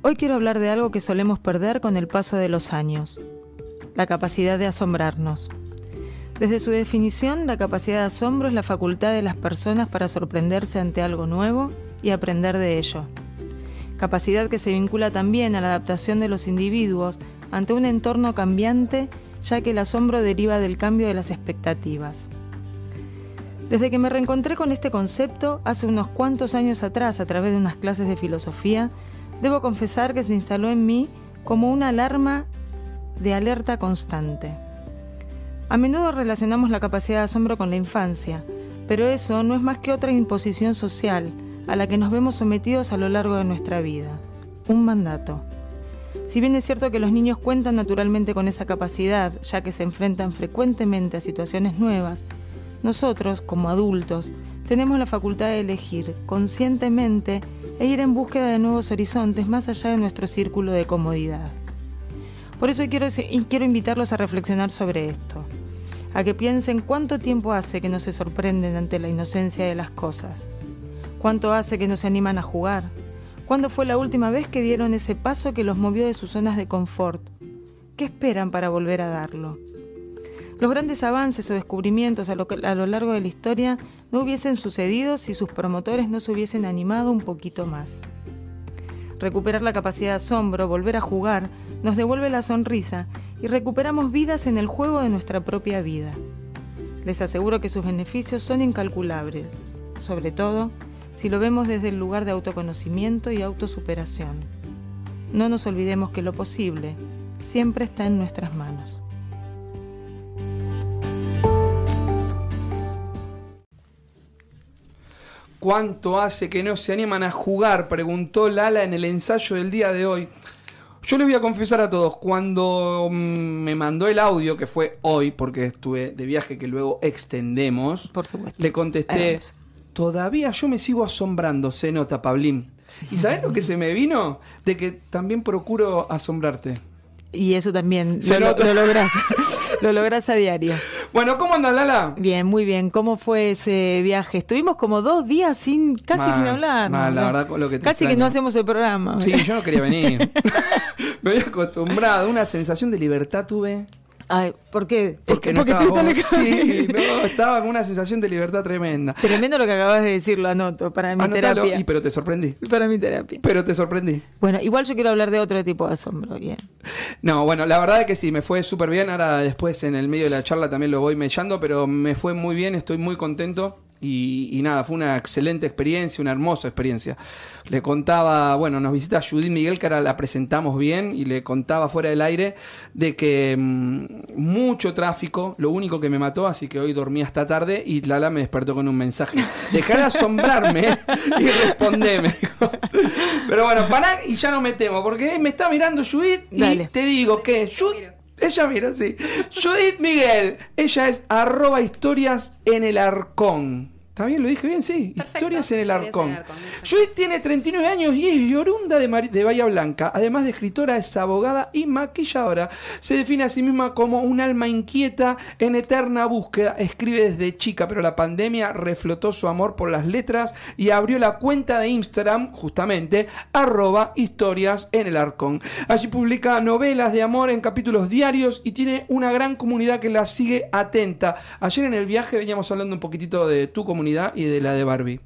Hoy quiero hablar de algo que solemos perder con el paso de los años, la capacidad de asombrarnos. Desde su definición, la capacidad de asombro es la facultad de las personas para sorprenderse ante algo nuevo y aprender de ello. Capacidad que se vincula también a la adaptación de los individuos ante un entorno cambiante, ya que el asombro deriva del cambio de las expectativas. Desde que me reencontré con este concepto hace unos cuantos años atrás a través de unas clases de filosofía, debo confesar que se instaló en mí como una alarma de alerta constante. A menudo relacionamos la capacidad de asombro con la infancia, pero eso no es más que otra imposición social a la que nos vemos sometidos a lo largo de nuestra vida, un mandato. Si bien es cierto que los niños cuentan naturalmente con esa capacidad, ya que se enfrentan frecuentemente a situaciones nuevas, nosotros, como adultos, tenemos la facultad de elegir conscientemente e ir en búsqueda de nuevos horizontes más allá de nuestro círculo de comodidad. Por eso quiero, quiero invitarlos a reflexionar sobre esto, a que piensen cuánto tiempo hace que no se sorprenden ante la inocencia de las cosas, cuánto hace que no se animan a jugar, cuándo fue la última vez que dieron ese paso que los movió de sus zonas de confort, qué esperan para volver a darlo. Los grandes avances o descubrimientos a lo, largo de la historia no hubiesen sucedido si sus promotores no se hubiesen animado un poquito más. Recuperar la capacidad de asombro, volver a jugar, nos devuelve la sonrisa y recuperamos vidas en el juego de nuestra propia vida. Les aseguro que sus beneficios son incalculables, sobre todo si lo vemos desde el lugar de autoconocimiento y autosuperación. No nos olvidemos que lo posible siempre está en nuestras manos. ¿Cuánto hace que no se animan a jugar? Preguntó Lala en el ensayo del día de hoy. Yo les voy a confesar a todos, cuando mm, me mandó el audio, que fue hoy, porque estuve de viaje que luego extendemos, Por supuesto. le contesté, todavía yo me sigo asombrando, se nota, Pablín. ¿Y sabes lo que se me vino? De que también procuro asombrarte. Y eso también Se lo, nota. lo logras. lo logras a diario. Bueno, ¿cómo anda Lala? Bien, muy bien. ¿Cómo fue ese viaje? Estuvimos como dos días sin, casi Mal, sin hablar. mal, la verdad, lo que te casi que no hacemos el programa. Sí, yo no quería venir. me había acostumbrado, una sensación de libertad tuve. Ay, ¿por qué? Porque no Porque Sí, no, estaba con una sensación de libertad tremenda. Tremendo lo que acabas de decir, lo anoto para mi Anotalo, terapia. y pero te sorprendí. Para mi terapia. Pero te sorprendí. Bueno, igual yo quiero hablar de otro tipo de asombro, bien. No, bueno, la verdad es que sí, me fue súper bien. Ahora después en el medio de la charla también lo voy mellando, pero me fue muy bien, estoy muy contento. Y, y nada, fue una excelente experiencia, una hermosa experiencia. Le contaba, bueno, nos visita Judith Miguel, que ahora la presentamos bien, y le contaba fuera del aire de que mm, mucho tráfico, lo único que me mató, así que hoy dormí hasta tarde y Lala me despertó con un mensaje. Dejá de asombrarme y respondeme. Pero bueno, pará y ya no me temo, porque me está mirando Judith y Dale. te digo que Judith... Ella mira, sí. Judith Miguel. Ella es arroba historias en el arcón. ¿Está bien? ¿Lo dije bien? Sí. Perfecto. Historias en el en arcón. el Arcón, exacto. Judith tiene 39 años y es oriunda de, de Bahía Blanca. Además de escritora, es abogada y maquilladora. Se define a sí misma como un alma inquieta en eterna búsqueda. Escribe desde chica, pero la pandemia reflotó su amor por las letras y abrió la cuenta de Instagram, justamente, arroba historias en el arcón. Allí publica novelas de amor en capítulos diarios y tiene una gran comunidad que la sigue atenta. Ayer en el viaje veníamos hablando un poquitito de tu comunidad y de la de Barbie.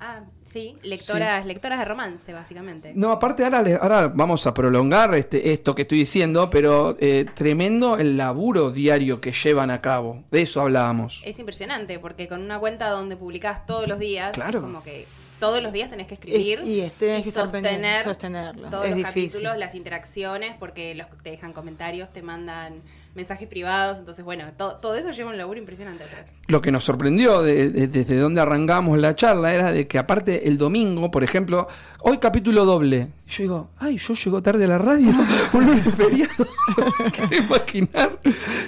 Ah, sí, lectoras, lectoras de romance, básicamente. No, aparte ahora, ahora vamos a prolongar este, esto que estoy diciendo, pero eh, tremendo el laburo diario que llevan a cabo. De eso hablábamos. Es impresionante, porque con una cuenta donde publicás todos los días, Claro. es como que todos los días tenés que escribir Y- y tenés que sostener sostenerlo. todos Es los difícil. capítulos, las interacciones, porque los te dejan comentarios, te mandan mensajes privados, entonces bueno, to- todo eso lleva un laburo impresionante atrás. Lo que nos sorprendió de- de- desde donde arrancamos la charla era de que aparte el domingo, por ejemplo, hoy capítulo doble. Yo digo, ay, yo llego tarde a la radio, un lunes feriado. ¿Qué imaginar?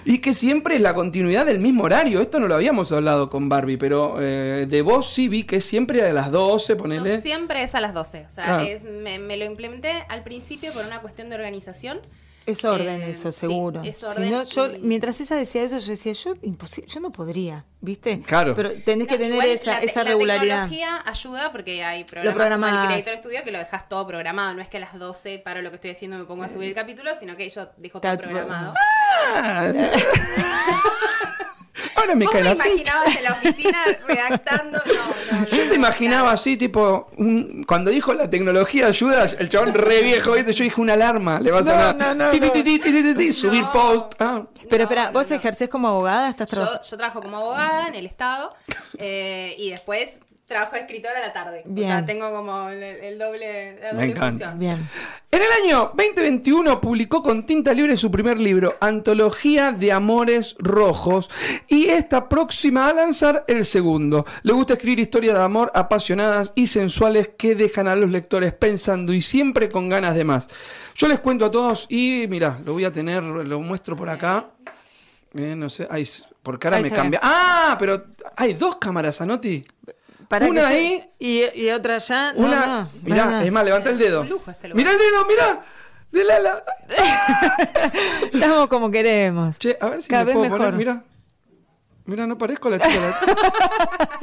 Y que siempre es la continuidad del mismo horario. Esto no lo habíamos hablado con Barbie, pero eh, de vos sí vi que siempre a las 12, ponele. Yo siempre es a las 12, o sea, Claro. es- me, me lo implementé al principio por una cuestión de organización. Es orden Eh, eso, sí, seguro. es Si orden no, yo, y- mientras ella decía eso, yo decía, yo imposible, yo no podría, ¿viste? Claro. Pero tenés que No, tener esa, la, esa la regularidad. tecnología ayuda porque hay programas como el Creator Studio que lo dejas todo programado. No es que a las 12 paro lo que estoy haciendo y me pongo a subir el capítulo, sino que yo dejo todo programado. Ah. Ahora me ¿Vos cae me la ficha. imaginabas en la oficina redactando? No, no, no. Yo te no, imaginaba claro. así, tipo, un- cuando dijo la tecnología ayuda, el chabón re viejo, ¿viste? yo dije una alarma, le va a sonar. subir post. Ah. Pero espera, no, ¿vos no. ejercés como abogada? ¿Estás Yo, yo trabajo como abogada en el Estado eh, y después trabajo de escritora a la tarde. Bien. O sea, tengo como el, el doble, la Me doble encanta. función. Bien. En el año 2021 publicó con tinta libre su primer libro, Antología de Amores Rojos, y está próxima a lanzar el segundo. Le gusta escribir historias de amor apasionadas y sensuales que dejan a los lectores pensando y siempre con ganas de más. Yo les cuento a todos y mira, lo voy a tener, lo muestro por acá. Eh, no sé, ay, por cara Ahí me cambia. Ah, pero hay dos cámaras, Anoti. Para Una que yo- ahí. y, y otra allá. No, Una, no, mirá, no, no. es más, levanta el dedo. Este. Mirá el dedo, mirá. De la, la- Estamos como queremos. Che, a ver si Cada me vez puedo mejor. poner, mira. Mira, no parezco la chica.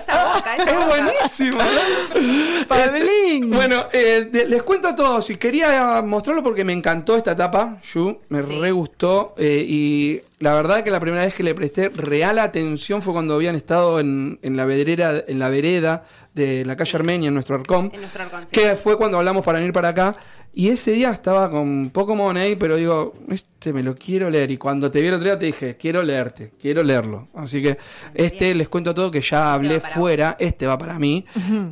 Esa boca, esa es boca. buenísimo. ¿no? Pablín. Bueno, eh, de- les cuento a todos y quería mostrarlo porque me encantó esta etapa, Yu, me Sí. re gustó eh, y la verdad que la primera vez que le presté real atención fue cuando habían estado en, en la vereda, en la vereda de la calle Armenia, en nuestro arcón, En nuestro arcón, sí. que fue cuando hablamos para venir para acá. Y ese día estaba con poco money, pero digo, este me lo quiero leer. Y cuando te vi el otro día te dije, quiero leerte, quiero leerlo. Así que este bien. les cuento todo que ya hablé fuera, este va para mí,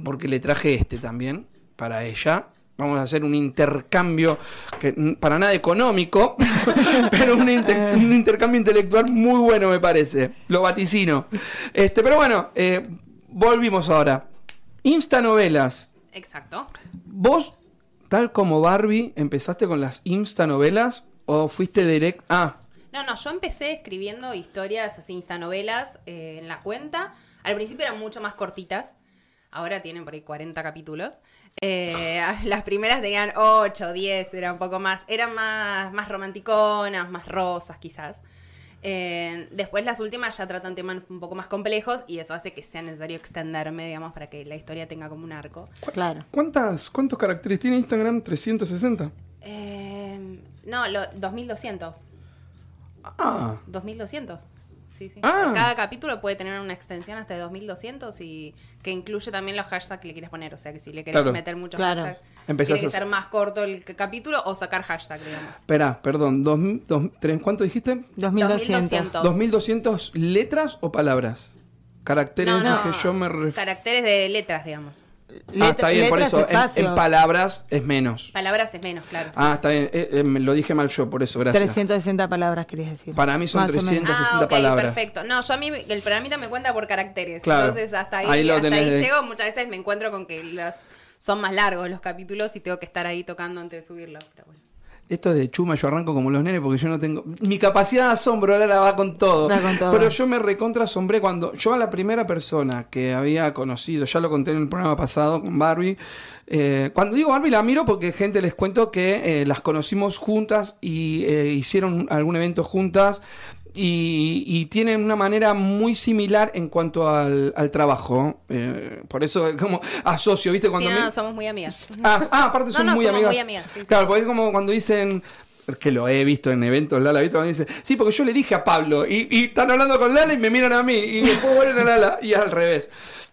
porque le traje este también para ella. Vamos a hacer un intercambio que para nada económico, pero un, inte- un intercambio intelectual muy bueno me parece. Lo vaticino. Este, pero bueno, eh, volvimos ahora. Instanovelas. Exacto. ¿Vos, tal como Barbie, empezaste con las instanovelas o fuiste direct? Ah, No, no, yo empecé escribiendo historias así, instanovelas eh, en la cuenta. Al principio eran mucho más cortitas. Ahora tienen por ahí 40 capítulos. Eh, las primeras tenían 8, 10, era un poco más. Eran más, más romanticonas, más rosas quizás. Eh, después las últimas ya tratan temas un poco más complejos y eso hace que sea necesario extenderme, digamos, para que la historia tenga como un arco. Claro. ¿cuántas, ¿cuántos caracteres tiene Instagram? 360. Eh, no, lo, 2200. Ah, 2200. Sí, sí. Ah. Cada capítulo puede tener una extensión hasta de 2200 y que incluye también los hashtags que le quieres poner. O sea que si le querés Claro. meter muchos Claro. hashtags, Empezás tiene que a- ser más corto el capítulo o sacar hashtag, digamos. espera, perdón. Dos, dos- tres, ¿Cuánto dijiste? 2200. 2200. 2200 letras o palabras. Caracteres, No, no. dije yo me ref- Caracteres de letras, digamos. Ah, está bien, por eso. En, en palabras es menos. Palabras es menos, claro. sí. Ah, está bien. eh, eh, me lo dije mal yo, por eso, gracias. 360 palabras querías decir. Para mí son Más o menos. 300. Ah, 60 ok, palabras. perfecto. No, yo a mí, el programita me cuenta por caracteres. Claro. Entonces, hasta ahí, Ahí lo hasta ahí de- llego. Muchas veces me encuentro con que los, son más largos los capítulos y tengo que estar ahí tocando antes de subirlo. Pero bueno. Esto de chuma, yo arranco como los nenes porque yo no tengo. Mi capacidad de asombro ahora la va con todo. Va con todo. Pero yo me recontra asombré cuando. Yo a la primera persona que había conocido, ya lo conté en el programa pasado con Barbie. eh, cuando digo Barbie la miro porque, gente, les cuento que eh, las conocimos juntas y eh, hicieron algún evento juntas. Y, y tienen una manera muy similar en cuanto al, al trabajo. eh, por eso, como asocio, ¿viste? Cuando sí, no, me- no, somos muy amigas. Ah, ah, aparte son no, muy somos amigas. muy amigas, sí. Claro, porque es como cuando dicen que lo he visto en eventos, Lala, ¿viste? Cuando dice, sí, porque yo le dije a Pablo, y, y están hablando con Lala y me miran a mí, y después vuelven a Lala, y al revés.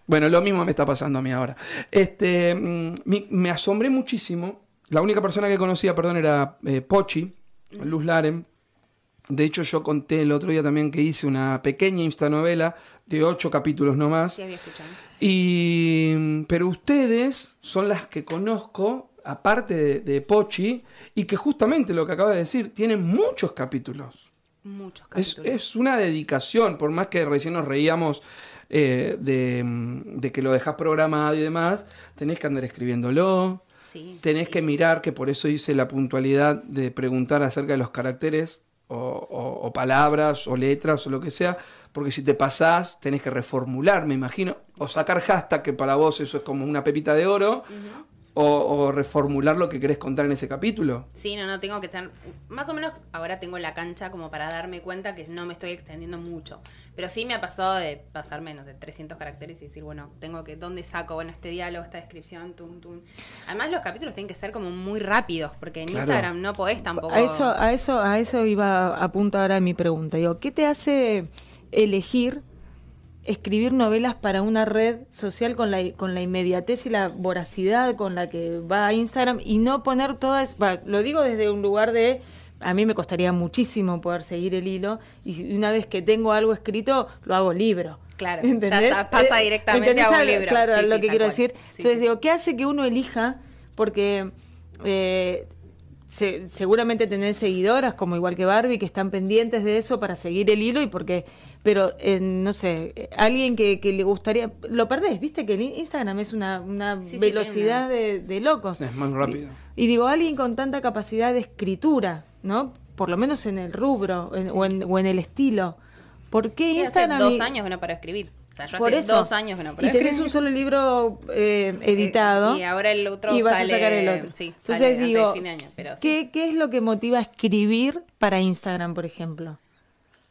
Bueno, lo mismo me está pasando a mí ahora. Este, mm, me asombré muchísimo. La única persona que conocía, perdón, era eh, Pochi, Luz Laren. De hecho, yo conté el otro día también que hice una pequeña instanovela de ocho capítulos nomás. Sí, había escuchado. Y, pero ustedes son las que conozco, aparte de, de Pochi, y que justamente lo que acaba de decir, tienen muchos capítulos. Muchos capítulos. es una dedicación, por más que recién nos reíamos eh, de, de que lo dejás programado y demás, tenés que andar escribiéndolo, Sí, tenés sí. que mirar, que por eso hice la puntualidad de preguntar acerca de los caracteres o, palabras o letras o lo que sea, porque si te pasás tenés que reformular, me imagino, o sacar hashtag, que para vos eso es como una pepita de oro, o, o reformular lo que querés contar en ese capítulo. Sí, no, no, tengo que estar. Más o menos ahora tengo la cancha como para darme cuenta que no me estoy extendiendo mucho. Pero sí me ha pasado de pasar menos de 300 caracteres y decir, bueno, tengo que. ¿Dónde saco? Bueno, este diálogo, esta descripción, tum, tum. Además, los capítulos tienen que ser como muy rápidos, porque en Claro. Instagram no podés tampoco. A eso, a eso, a eso iba a punto ahora mi pregunta. Digo, ¿qué te hace elegir escribir novelas para una red social con la, con la inmediatez y la voracidad con la que va a Instagram y no poner todas, lo digo desde un lugar de, a mí me costaría muchísimo poder seguir el hilo y una vez que tengo algo escrito, lo hago libro. Claro, ya pasa Eh, directamente ¿entendés a un libro. Claro, Sí, lo sí, que quiero cual. decir. Sí, Entonces digo, ¿qué hace que uno elija? Porque eh, se- seguramente tenés seguidoras, como igual que Barbie, que están pendientes de eso para seguir el hilo y porque, pero eh, no sé, eh, alguien que, que le gustaría, lo perdés, viste que el Instagram es una, una Sí, sí, velocidad tiene de, de locos. Es más rápido. Y digo, alguien con tanta capacidad de escritura, ¿no? Por lo menos en el rubro en- o, en, o en el estilo. ¿Por qué Sí, hace Instagram? dos y- años que no paro de escribir. O sea, yo por hace eso. dos años que no Y tenés escribir. un solo libro eh, editado. Y ahora el otro y vas sale. a sacar el otro. Sí, Entonces sale antes de digo, fin de año. Pero sí. ¿qué, ¿qué es lo que motiva a escribir para Instagram, por ejemplo?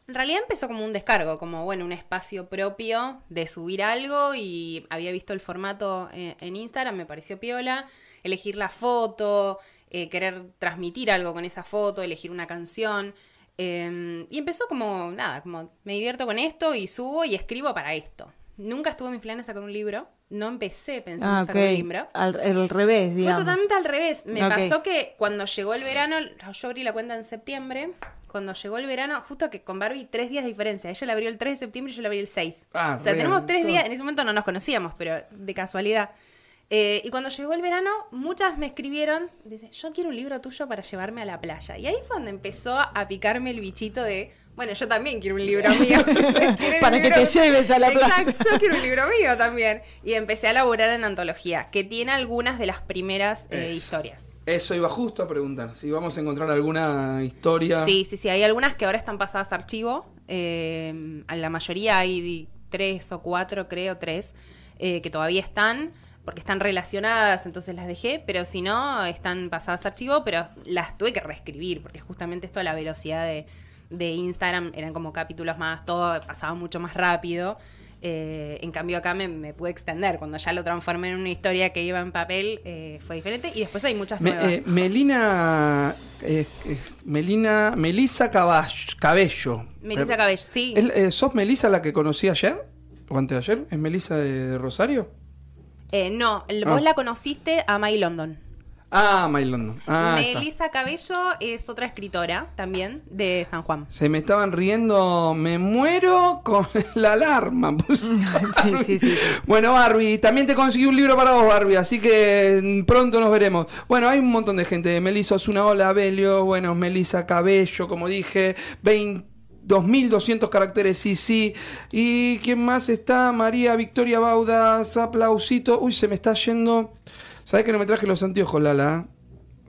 En realidad empezó como un descargo, como bueno, un espacio propio de subir algo y había visto el formato eh, en Instagram, me pareció piola, elegir la foto, eh, querer transmitir algo con esa foto, elegir una canción. eh, y empezó como, nada, como me divierto con esto y subo y escribo para esto. Nunca estuvo en mis planes sacar un libro, no empecé pensando Ah, en ok. sacar un libro. Al, al revés, Fue digamos. totalmente al revés. Me pasó que cuando llegó el verano, yo abrí la cuenta en septiembre. Cuando llegó el verano, justo que con Barbie, tres días de diferencia. Ella la abrió el 3 de septiembre y yo la abrí el 6. Ah, o sea, tenemos tres días. En ese momento no nos conocíamos, pero de casualidad. Eh, y cuando llegó el verano, muchas me escribieron, dice, yo quiero un libro tuyo para llevarme a la playa. Y ahí fue donde empezó a picarme el bichito de, bueno, yo también quiero un libro mío. ¿Quieren Para que te lleves a la playa. Exacto, yo quiero un libro mío también. Y empecé a laburar en antología, que tiene algunas de las primeras eh, historias. Eso iba justo a preguntar. Si vamos a encontrar alguna historia. Sí, sí, sí. Hay algunas que ahora están pasadas a archivo. Eh, a la mayoría hay tres o cuatro, creo, tres, eh, que todavía están, porque están relacionadas, entonces las dejé. Pero si no, están pasadas a archivo, pero las tuve que reescribir, porque justamente esto a la velocidad de, de Instagram eran como capítulos más, todo pasaba mucho más rápido. Eh, en cambio acá me, me pude extender. Cuando ya lo transformé en una historia que iba en papel, eh, fue diferente. Y después hay muchas Me- nuevas. eh, Melina. Melina. Melisa Cabello. Melissa Eh, Cabello, sí. ¿es- eh, ¿Sos Melisa la que conocí ayer? ¿O antes de ayer? ¿Es Melisa de Rosario? Eh, no, el- Ah. vos la conociste a May London. Ah, My London. Ah, está. Melissa Cabello es otra escritora también de San Juan. Se me estaban riendo, me muero con la alarma. sí, sí, sí. Bueno, Barbie, también te conseguí un libro para vos, Barbie, así que mm, pronto nos veremos. Bueno, hay un montón de gente. Melissa Osuna, hola, Belio. Bueno, Melissa Cabello, como dije, 20 2200 caracteres, sí, sí. ¿Y quién más está? María Victoria Baudas, aplausito. Uy, se me está yendo. ¿Sabes que no me traje los anteojos, Lala?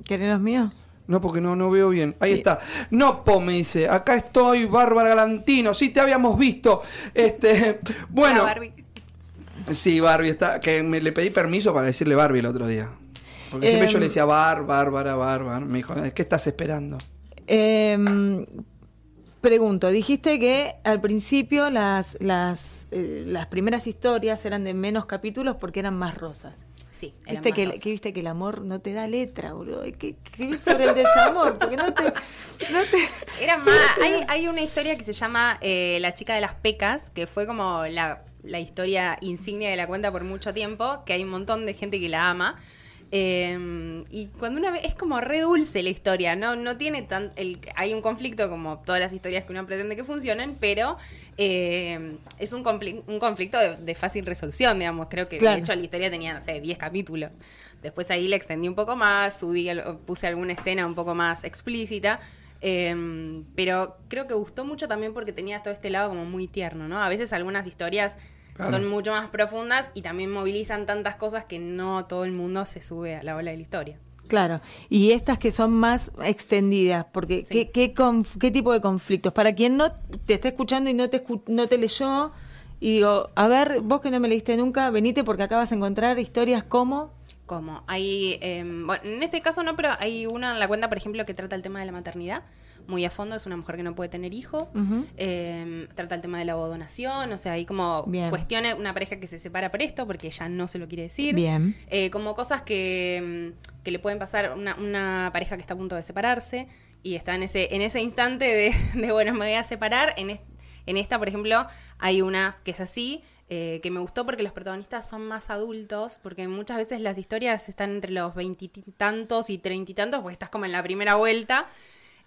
¿Querés los míos? No, porque no, no veo bien. Ahí Y- está. No, po, me dice. Acá estoy, Bárbara Galantino. Sí, te habíamos visto. Este, bueno. Hola, Barbie. Sí, Barbie está. Que me le pedí permiso para decirle Barbie el otro día. Porque siempre Em. yo le decía Bar, Bárbara, Bárbara. Me dijo, ¿qué estás esperando? Em, pregunto, dijiste que al principio las, las, eh, las primeras historias eran de menos capítulos porque eran más rosas. Sí, Viste que, que viste que el amor no te da letra, boludo. Hay que escribir sobre el desamor, porque no te, no te- Era más. Hay, hay una historia que se llama eh, La chica de las pecas, que fue como la, la historia insignia de la cuenta por mucho tiempo, que hay un montón de gente que la ama. Eh, y cuando una vez es como re dulce la historia, no, no tiene tan. El, hay un conflicto como todas las historias que uno pretende que funcionen, pero eh, es un, un conflicto de, de fácil resolución, digamos. Creo que Claro. de hecho la historia tenía, no sé, 10 capítulos. Después ahí le extendí un poco más, subí, puse alguna escena un poco más explícita. eh, pero creo que gustó mucho también porque tenía todo este lado como muy tierno, ¿no? A veces algunas historias Claro. son mucho más profundas y también movilizan tantas cosas que no todo el mundo se sube a la ola de la historia. Claro, y estas que son más extendidas, porque Sí. ¿qué, qué, conf- qué tipo de conflictos? Para quien no te está escuchando y no te, escu- no te leyó, y digo, a ver, vos que no me leíste nunca, venite porque acá vas a encontrar historias como... como hay, em, bueno, en este caso no, pero hay una en la cuenta, por ejemplo, que trata el tema de la maternidad muy a fondo, es una mujer que no puede tener hijos, em, trata el tema de la donación, o sea, hay como Bien. cuestiones, una pareja que se separa por esto porque ella no se lo quiere decir. Bien. Eh, como cosas que, mm, que le pueden pasar a una, una pareja que está a punto de separarse y está en ese, en ese instante de, de, bueno, me voy a separar. En, es- en esta, por ejemplo, hay una que es así, eh, que me gustó porque los protagonistas son más adultos, porque muchas veces las historias están entre los veintitantos y treinta y tantos, porque estás como en la primera vuelta.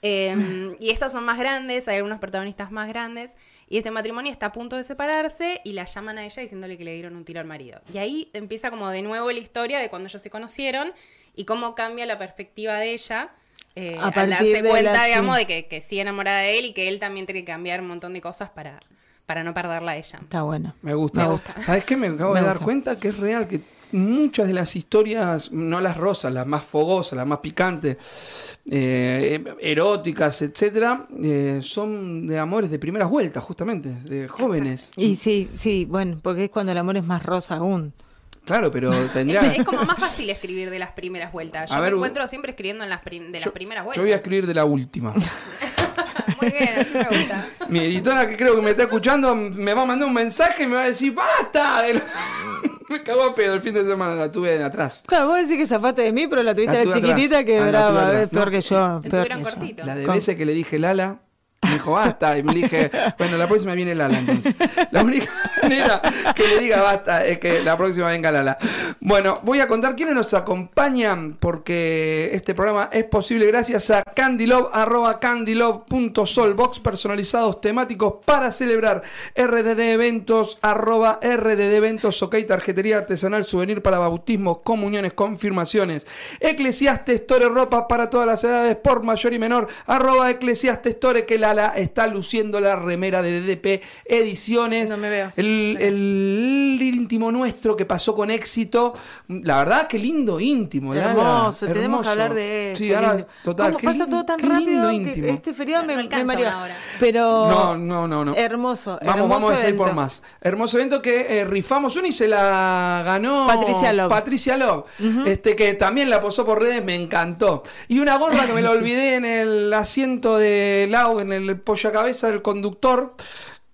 Eh, y estos son más grandes, hay algunos protagonistas más grandes. Y este matrimonio está a punto de separarse y la llaman a ella diciéndole que le dieron un tiro al marido. Y ahí empieza como de nuevo la historia de cuando ellos se conocieron y cómo cambia la perspectiva de ella. eh, A al darse de cuenta, la- digamos, de que, que sigue enamorada de él y que él también tiene que cambiar un montón de cosas para, para no perderla a ella. Está bueno. Me gusta. Me gusta. ¿Sabes qué? Me acabo Me de dar cuenta que es real, que muchas de las historias, no las rosas, las más fogosas, las más picantes, eh, eróticas, etcétera, eh, son de amores de primeras vueltas, justamente, de jóvenes. Y sí, sí, bueno, porque es cuando el amor es más rosa aún. Claro, pero Es, tendría. es como más fácil escribir de las primeras vueltas. Yo A me ver, encuentro siempre escribiendo en las, de las yo, primeras yo vueltas. voy a escribir de la última. Muy bien, así me gusta. Mi editora, que creo que me está escuchando, me va a mandar un mensaje y me va a decir: ¡Basta! de la-". me cagó a pedo el fin de semana, la tuve de atrás. Claro, vos decís que zafaste de mí, pero la tuviste La la, chiquitita atrás. que Ah, brava, es peor No. que yo. Peor yo. cortito. La de veces que le dije Lala, me dijo basta. Y me dije, bueno, la próxima viene Lala entonces. La única manera que le diga basta es que la próxima venga Lala. Bueno, voy a contar quiénes nos acompañan porque este programa es posible gracias a Candylove, arroba box personalizados temáticos para celebrar RDD eventos, arroba RDD eventos, ok, tarjetería artesanal, souvenir para bautismos, comuniones, confirmaciones. Eclesiastes Store ropa para todas las edades, por mayor y menor, arroba Eclesiastes Store, que Está luciendo la remera de DDP Ediciones. No me veo. El, el íntimo nuestro que pasó con éxito. La verdad, qué lindo íntimo, Lala. Hermoso, tenemos Hermoso. que hablar de eso. Sí, ahora, total. ¿Cómo pasa todo tan qué lindo rápido íntimo. que este feriado me, me mareó. ahora. Pero No, no, no, no. hermoso, Vamos, hermoso vamos a seguir por más. Hermoso evento que eh, rifamos una y se la ganó Patricia Love. Patricia Love, este que también la posó por redes, me encantó. Y una gorra que me la olvidé en el asiento de Lau, en el polla cabeza del conductor,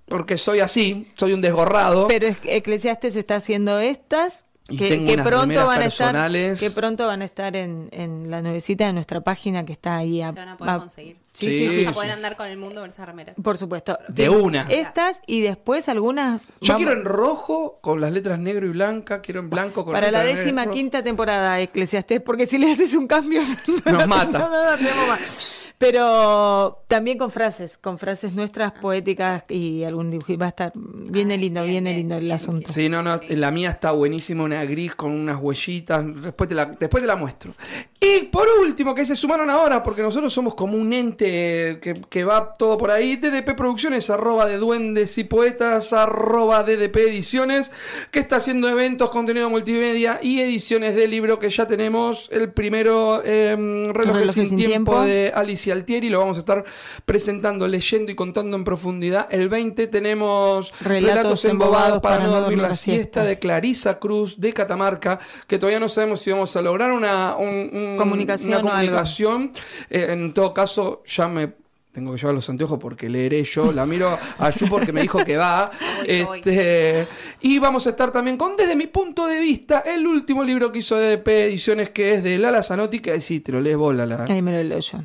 porque soy así, soy un desgorrado. Pero es que Eclesiastes está haciendo estas Y que, tengo que unas pronto van a estar que pronto van a estar en, en la nuevecita de nuestra página que está ahí a- Se van a poder a- conseguir. Sí, Sí, sí, sí. A poder andar con el mundo con esas remeras. Por supuesto. De una. Estas y después algunas Yo vamos- quiero en rojo con las letras negro y blanca, quiero en blanco con para la letras negro y décima quinta temporada Eclesiastés, porque si le haces un cambio Nos mata. No, no, más. Pero también con frases, con frases nuestras poéticas y algún dibujito. Va a estar, viene Ah, lindo, bien, viene bien, lindo el bien, asunto. Sí, no, no, la mía está buenísima, una gris con unas huellitas, después te, la, después te la muestro. Y por último, que se sumaron ahora, porque nosotros somos como un ente que, que va todo por ahí, DDP Producciones, arroba de duendes y poetas, arroba DDP Ediciones, que está haciendo eventos, contenido multimedia y ediciones de libro que ya tenemos. El primero, eh, Relojes, sin, tiempo, de Alicia Altieri, lo vamos a estar presentando, leyendo y contando en profundidad. El 20 tenemos Relatos embobados para, no dormir la siesta de Clarisa Cruz de Catamarca, que todavía no sabemos si vamos a lograr una, un- un- Comunicación una comunicación. Eh, en todo caso, ya me tengo que llevar los anteojos porque leeré yo. La miro a Yu porque me dijo que va. Voy, yo voy. Este, y vamos a estar también con, desde mi punto de vista, el último libro que hizo DDP Ediciones, que es de Lala Zanotti, que sí, te lo lees vos, Lala. Ahí me lo leo yo.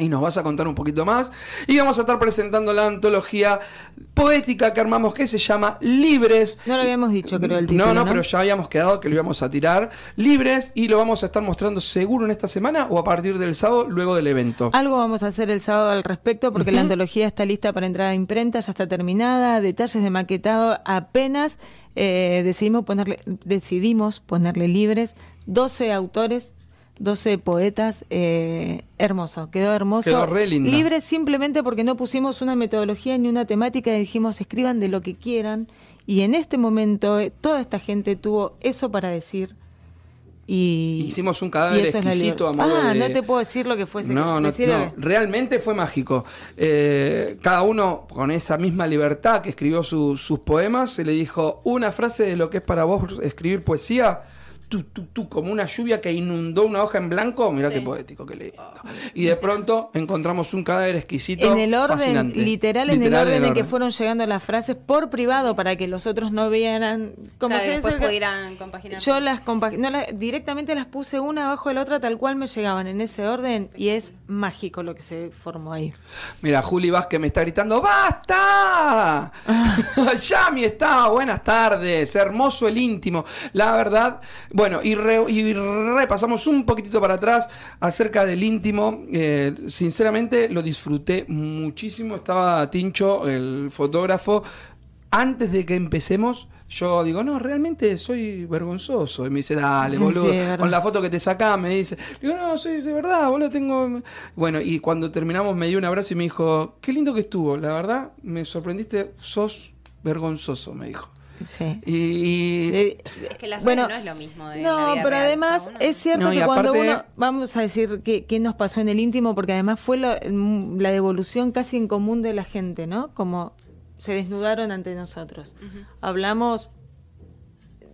Y nos vas a contar un poquito más. Y vamos a estar presentando la antología poética que armamos que se llama Libres. No lo habíamos dicho, creo, el título. No, No, no, pero ya habíamos quedado que lo íbamos a tirar. Libres y lo vamos a estar mostrando seguro en esta semana o a partir del sábado, luego del evento. Algo vamos a hacer el sábado al respecto porque la antología está lista para entrar a imprenta, ya está terminada, detalles de maquetado apenas eh, decidimos ponerle decidimos ponerle libres 12 autores, 12 poetas, eh, hermoso, quedó hermoso. Quedó re linda. Libres simplemente porque no pusimos una metodología ni una temática y dijimos escriban de lo que quieran y en este momento eh, toda esta gente tuvo eso para decir. Y, Hicimos un cadáver exquisito a modo Ah, de- no te puedo decir lo que fuese. No, no, realmente fue mágico. Eh, cada uno con esa misma libertad que escribió su- sus poemas, se le dijo una frase de lo que es para vos escribir poesía. Tu, tu, tu, como una lluvia que inundó una hoja en blanco. Mirá Sí. qué poético, qué lindo. Y de pronto encontramos un cadáver exquisito. En el orden, fascinante. literal, en el orden en que fueron llegando las frases por privado para que los otros no vieran como Claro, si después pudieran compaginar. Yo las compa- no las- directamente las puse una abajo de la otra tal cual me llegaban en ese orden y es mágico lo que se formó ahí. Mira, Juli Vázquez me está gritando, ¡basta! Yami está, buenas tardes, hermoso el íntimo. La verdad, bueno, y, re- y repasamos un poquitito para atrás acerca del íntimo. Eh, sinceramente lo disfruté muchísimo. Estaba Tincho, el fotógrafo. Antes de que empecemos, yo digo, no, realmente soy vergonzoso. Y me dice, dale, boludo, con la foto que te sacás, me dice. Digo, no, soy de verdad, boludo, tengo... Bueno, y cuando terminamos me dio un abrazo y me dijo, qué lindo que estuvo, la verdad, me sorprendiste, sos vergonzoso, me dijo. Sí. Y, y- Eh, Es que las Bueno, redes no es lo mismo de No, la vida pero real, además es cierto No, que cuando aparte- uno, vamos a decir qué qué nos pasó en el íntimo, porque además fue lo- la devolución casi en común de la gente, ¿no? Como se desnudaron ante nosotros. Hablamos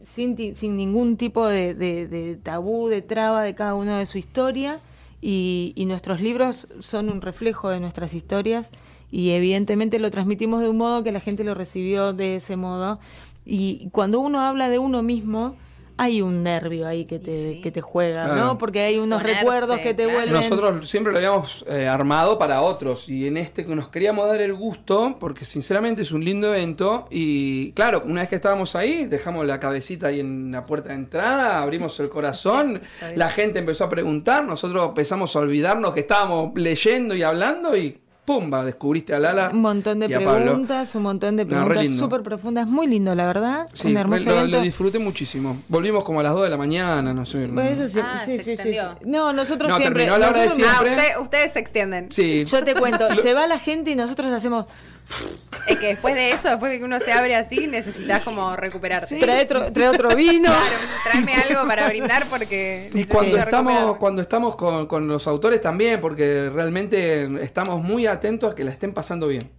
sin, ti- sin ningún tipo de, de- de tabú, de traba de cada uno de su historia y, y nuestros libros son un reflejo de nuestras historias y evidentemente lo transmitimos de un modo que la gente lo recibió de ese modo y cuando uno habla de uno mismo hay un nervio ahí que te, sí. que te juega, Claro. ¿no? Porque hay unos Exponerse, recuerdos que te claro. vuelven... Nosotros siempre lo habíamos eh, armado para otros y en este que nos queríamos dar el gusto porque sinceramente es un lindo evento y claro, una vez que estábamos ahí, dejamos la cabecita ahí en la puerta de entrada, abrimos el corazón, la gente empezó a preguntar, nosotros empezamos a olvidarnos que estábamos leyendo y hablando y pumba, descubriste a Lala. Un montón de y a Pablo. preguntas, un montón de No, re preguntas lindo. súper profundas, muy lindo, la verdad. Sí, un hermoso lo, lo disfruté muchísimo. Volvimos como a las 2 de la mañana, no sé. Bueno, eso sí, Ah, sí, se sí, sí. No, nosotros No, siempre. terminó a la hora de Ah, usted- ustedes se extienden. Sí. Yo te cuento, se va la gente y nosotros hacemos. Es que después de eso, después de que uno se abre así, necesitas como recuperarte. Trae otro, trae otro vino. Claro, tráeme algo para brindar porque Y cuando estamos, cuando estamos con, con los autores también, porque realmente estamos muy atentos a que la estén pasando bien.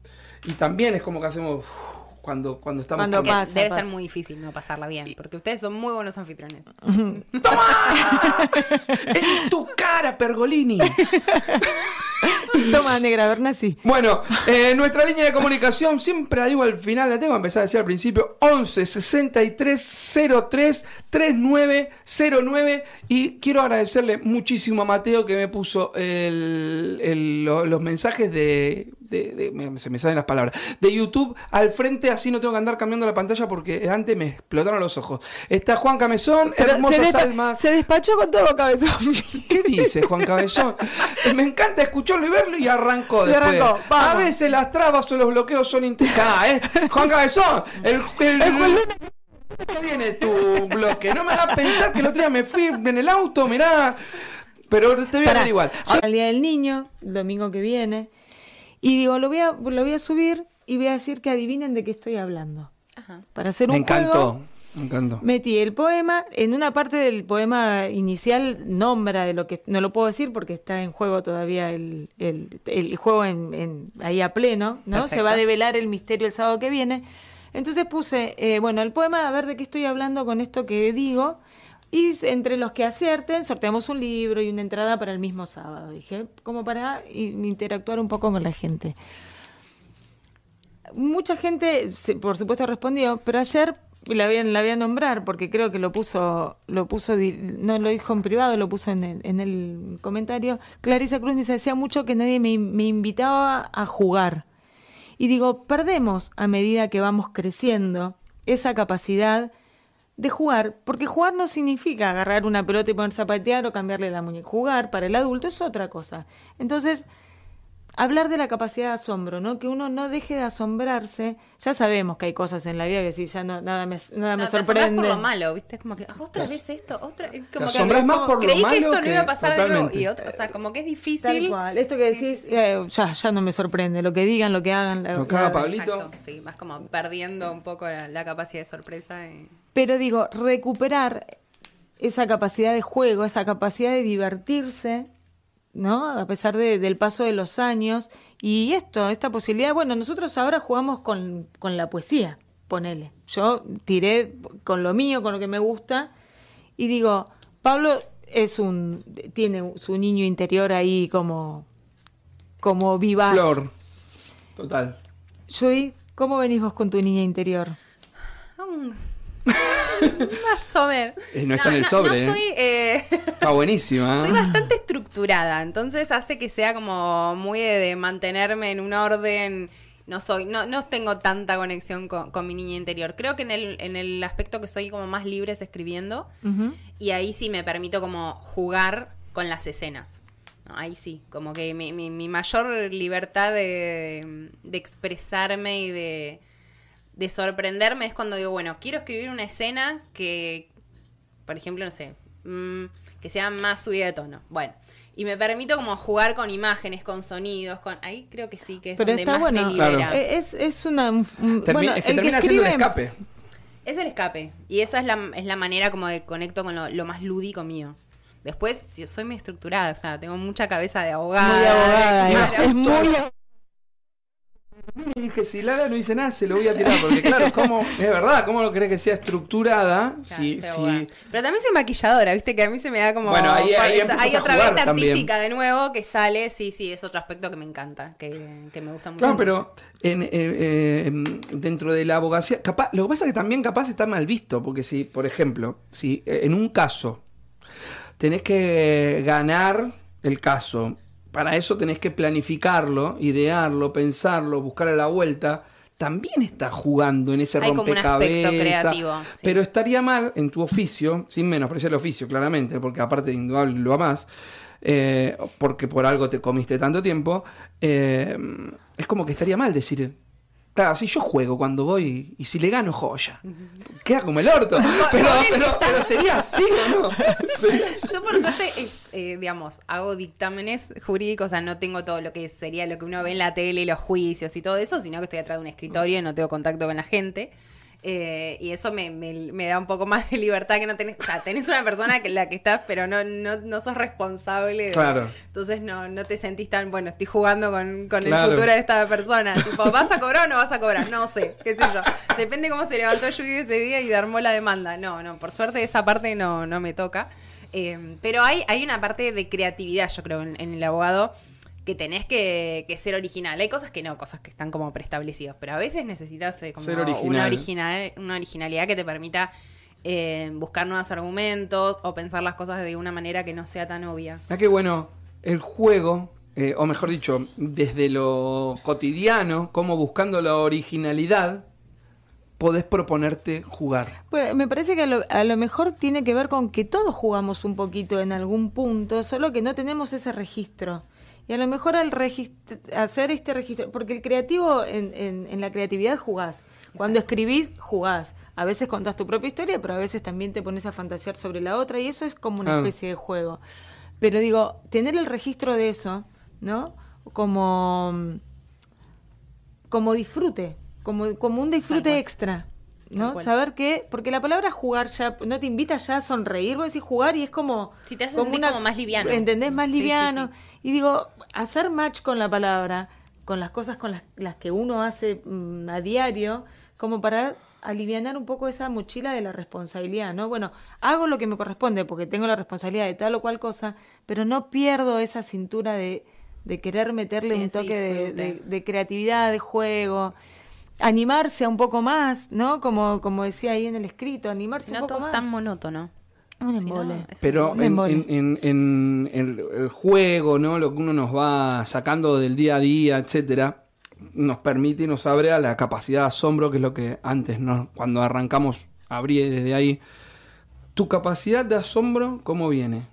Y también es como que hacemos cuando, cuando estamos Cuando pasa, debe pasa. ser muy difícil no pasarla bien, porque ustedes son muy buenos anfitriones. ¡Toma! ¡En tu cara, Pergolini! Toma, negra Bernasi. Bueno, eh, nuestra línea de comunicación siempre la digo al final, la tengo que empezar a decir al principio, 11 63 03 3909 y quiero agradecerle muchísimo a Mateo que me puso el- el- lo- los mensajes de, de- de- me- se me salen las palabras, de YouTube al frente, así no tengo que andar cambiando la pantalla porque antes me explotaron los ojos. Está Juan se, hermosas despa- almas. se despachó con todo cabezón. ¿Qué dice Juan Cabezón? Me encanta escucharlo y verlo y arrancó Y después. arrancó. A veces las trabas o los bloqueos son intestadas, ¿eh? Juan Cabezón, el, el, ¿Qué viene tu bloque? No me hagas pensar que el otro día me fui en el auto, mirá. Pero te voy a ver igual. yo al día del niño, el domingo que viene, y digo, lo voy a, lo voy a subir y voy a decir que adivinen de qué estoy hablando. Ajá. Para hacer Me un encantó, juego. Me encantó. Metí el poema, en una parte del poema inicial nombra de lo que no lo puedo decir porque está en juego todavía el, el, el juego en, en- ahí a pleno, ¿no? Se va a develar el misterio el sábado que viene. Entonces puse, eh, bueno, el poema, a ver de qué estoy hablando con esto que digo. Y entre los que acierten, sorteamos un libro y una entrada para el mismo sábado. Dije, como para interactuar un poco con la gente. Mucha gente, por supuesto, respondió, pero ayer la voy, la voy a nombrar porque creo que lo puso, lo puso, no lo dijo en privado, lo puso en el, en el comentario. Clarisa Cruz me dice, hacía mucho que nadie me, me invitaba a jugar. Y digo, perdemos a medida que vamos creciendo esa capacidad de jugar, porque jugar no significa agarrar una pelota y ponerse a patear o cambiarle la muñeca. Jugar para el adulto es otra cosa. Entonces, hablar de la capacidad de asombro, ¿no? Que uno no deje de asombrarse. Ya sabemos que hay cosas en la vida que sí, ya no, nada me, nada me No, te asombrás sorprende. por lo malo, ¿viste? Como que, ah, otra Te vez esto, otra. es te Como que asombrás más como por lo creí que malo esto no iba a pasar de nuevo. Y otra, o sea, como que es Tal difícil. cual. Esto que decís, eh, ya, ya no me sorprende. Lo que digan, lo que hagan. Lo que haga. Exacto, sí, más como perdiendo un poco la, la capacidad de sorpresa. y- Pero digo, recuperar esa capacidad de juego, esa capacidad de divertirse, ¿no? A pesar de- del paso de los años. Y esto, esta posibilidad, bueno, nosotros ahora jugamos con, con la poesía, ponele. Yo tiré con lo mío, con lo que me gusta. Y digo, Pablo es un tiene su niño interior ahí como como vivaz. Flor. Total. Yui, ¿cómo venís vos con tu niña interior? Más o menos. Eh, no está en el sobre, No ¿eh? soy, eh, Está buenísima. soy ¿eh? bastante estructurada, entonces hace que sea como muy de, de mantenerme en un orden. No soy, no, no tengo tanta conexión con, con mi niña interior. Creo que en el, en el aspecto que soy como más libre es escribiendo. Y ahí sí me permito como jugar con las escenas. No, ahí sí, como que mi, mi- mi mayor libertad de, de expresarme y de, de sorprenderme es cuando digo, bueno, quiero escribir una escena que, por ejemplo, no sé, mm, que sea más subida de tono. Bueno, y me permito como jugar con imágenes, con sonidos, con ahí creo que sí que es Pero donde está más bueno. me libera. Claro. Eh, Es, es una. un- bueno, es que el termina siendo el escribe- escape. Es el escape. Y esa es la, es la manera como de conecto con lo, lo más lúdico mío. Después, si soy muy estructurada, o sea, tengo mucha cabeza de abogada. Muy abogada, Claro. es, es muy. Y dije, si Lara no dice nada, se lo voy a tirar. Porque claro, ¿cómo, es verdad, ¿cómo lo crees que sea estructurada? Claro, si. Pero también soy maquilladora, viste que a mí se me da como. Bueno, ahí- hay otra también. artística de nuevo que sale, sí, sí, es otro aspecto que me encanta, que, que me gusta mucho. Claro, pero en, eh, eh, em, dentro de la abogacía, capaz, lo que pasa es que también capaz está mal visto, porque si, por ejemplo, si eh, en un caso tenés que ganar el caso, para eso tenés que planificarlo, idearlo, pensarlo, buscarle la vuelta, también estás jugando en ese Hay como un aspecto rompecabezas. creativo, sí. Pero estaría mal en tu oficio, sin menospreciar el oficio, claramente, porque aparte de indudable lo amás, eh, porque por algo te comiste tanto tiempo, eh, es como que estaría mal decir, claro, si yo juego cuando voy y si le gano, joya. Queda como el orto. Pero, pero, pero sería así o no. Sería así. Yo por suerte, eh, eh, digamos, hago dictámenes jurídicos, o sea, no tengo todo lo que sería lo que uno ve en la tele, los juicios y todo eso, sino que estoy atrás de un escritorio y no tengo contacto con la gente. Eh, y eso me, me- me da un poco más de libertad que no tenés, o sea, tenés una persona que la que estás, pero no, no, no sos responsable. de- Claro. Entonces no, no te sentís tan, bueno, estoy jugando con, con Claro. el futuro de esta persona. Tipo, ¿vas a cobrar o no vas a cobrar? No sé, qué sé yo. Depende cómo se levantó Judy ese día y armó la demanda. No, no, por suerte esa parte no, no me toca. Eh, pero hay, hay una parte de creatividad, yo creo, en, en el abogado que tenés que, que ser original. Hay cosas que no, cosas que están como preestablecidas, pero a veces necesitas eh, como Ser una, original. original, una originalidad que te permita eh, buscar nuevos argumentos o pensar las cosas de una manera que no sea tan obvia. Mira que bueno, el juego, eh, o mejor dicho, desde lo cotidiano, como buscando la originalidad, podés proponerte jugar. Bueno, me parece que a lo, a lo mejor tiene que ver con que todos jugamos un poquito en algún punto, solo que no tenemos ese registro. Y a lo mejor al hacer este registro, porque el creativo, en, en- en la creatividad jugás. Cuando escribís, jugás. A veces contás tu propia historia, pero a veces también te pones a fantasear sobre la otra y eso es como una especie de juego. Pero digo, tener el registro de eso, ¿no? Como, como disfrute, como, como un disfrute extra. ¿no? cual. Saber que, porque la palabra jugar ya no te invita ya a sonreír, vos decís jugar y es como... Sí, te hace sentir como más liviano. ¿Entendés? Más Sí, sí, liviano. sí. Y digo, hacer match con la palabra, con las cosas con las, las que uno hace mm, a diario, como para alivianar un poco esa mochila de la responsabilidad, ¿no? Bueno, hago lo que me corresponde porque tengo la responsabilidad de tal o cual cosa, pero no pierdo esa cintura de, de querer meterle Sí, un toque de, disfrute. de- de creatividad, de juego, animarse a un poco más, ¿no? Como, como decía ahí en el escrito, animarse Si un no, poco todo más. es tan monótono. Un Si no, embole. es un Pero Un en, embole. en- en- en el, el juego, ¿no? Lo que uno nos va sacando del día a día, etcétera, nos permite y nos abre a la capacidad de asombro, que es lo que antes, ¿no? Cuando arrancamos, abrí desde ahí. ¿Tu capacidad de asombro cómo viene?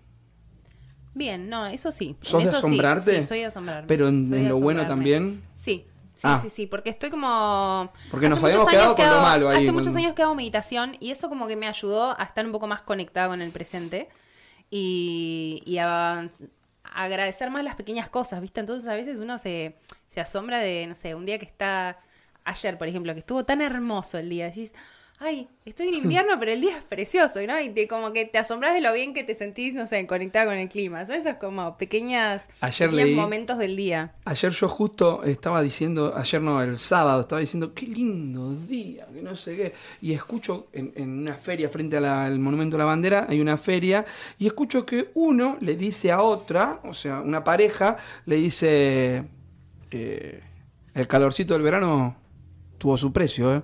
Bien, no, eso sí. ¿Sos de eso sí, asombrarte? Sí, soy de asombrarme. Pero en, de lo bueno también. Sí, Ah. sí, sí, porque estoy como... Porque nos Hace habíamos muchos quedado con lo malo ahí, Hace con- muchos años que hago meditación y eso como que me ayudó a estar un poco más conectada con el presente y, y a agradecer más las pequeñas cosas, ¿viste? Entonces a veces uno se, se asombra de, no sé, un día que está... Ayer, por ejemplo, que estuvo tan hermoso el día, decís... ay, estoy en invierno, pero el día es precioso, ¿no? Y te, como que te asombras de lo bien que te sentís, no sé, conectada con el clima. Son esos como pequeñas, Ayer pequeños leí- momentos del día. Ayer yo justo estaba diciendo, ayer no, el sábado, estaba diciendo, qué lindo día, que no sé qué. Y escucho en, en una feria frente al Monumento a la Bandera, hay una feria, y escucho que uno le dice a otra, o sea, una pareja, le dice, eh, el calorcito del verano tuvo su precio, ¿eh?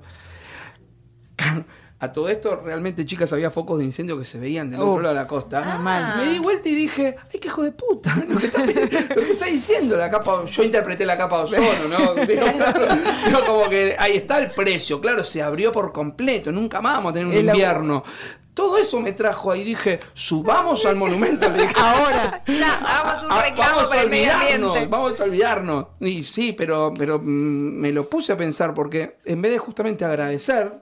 A todo esto, realmente, chicas, había focos de incendio que se veían del Uh, otro lado de la costa. ah. Me di vuelta y dije, ay, qué hijo de puta, lo que está, lo que está diciendo la capa, yo interpreté la capa de ozono, ¿no? Digo, claro, digo, como que ahí está el precio, claro, se abrió por completo, nunca más vamos a tener un El invierno. Todo eso me trajo ahí, dije, subamos al monumento. Le dije, Ahora. Ya, hagamos un reclamo vamos para el medio olvidarnos, ambiente. vamos a olvidarnos. Y sí, pero, pero mm, me lo puse a pensar porque en vez de justamente agradecer,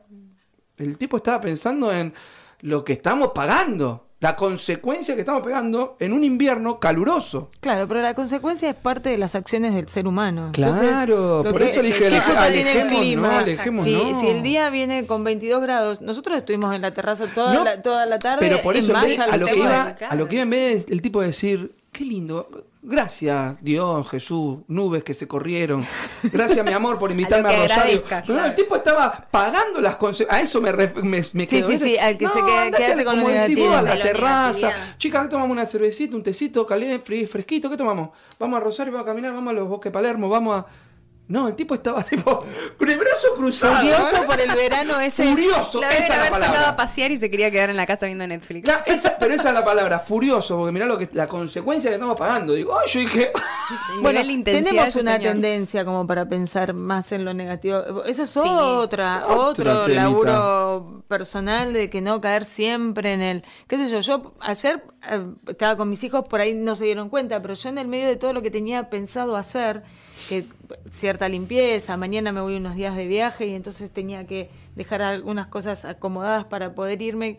el tipo estaba pensando en lo que estamos pagando, la consecuencia que estamos pagando en un invierno caluroso. Claro, pero la consecuencia es parte de las acciones del ser humano. Claro, lo por que- eso le dije, ¿qué ale- culpa tiene el clima? no, si, no. si el día viene con 22 grados, nosotros estuvimos en la terraza toda, No, la, toda la tarde. Pero por eso, en vez- a, lo que iba, a lo que iba en vez de el tipo de decir, qué lindo, gracias Dios, Jesús, nubes que se corrieron, gracias mi amor por invitarme A Rosario. No, no, el tipo estaba pagando las consecuencias, a eso me, me, me Sí, quedo. sí, sí, al que se quede- andate quédate con como decís vos, a la terraza, chicas, tomamos una cervecita, un tecito caliente, fresquito, ¿qué tomamos? Vamos a Rosario, vamos a caminar, vamos a los bosques de Palermo, vamos a... No, el tipo estaba tipo, con el brazo cruzado. Furioso ¿eh? por el verano ese. Furioso, esa deben es la haber palabra. sacado a pasear y se quería quedar en la casa viendo Netflix. Esa- pero esa es la palabra, furioso, porque mirá lo que la consecuencia que estamos pagando. Digo, ay, yo dije, Bueno, tenemos una señor. tendencia como para pensar más en lo negativo. Eso es Sí. otra, Otro otro temita. laburo personal de que no caer siempre en el, qué sé yo, yo ayer eh, estaba con mis hijos, por ahí no se dieron cuenta, pero yo en el medio de todo lo que tenía pensado hacer, que cierta limpieza, mañana me voy unos días de viaje y entonces tenía que dejar algunas cosas acomodadas para poder irme.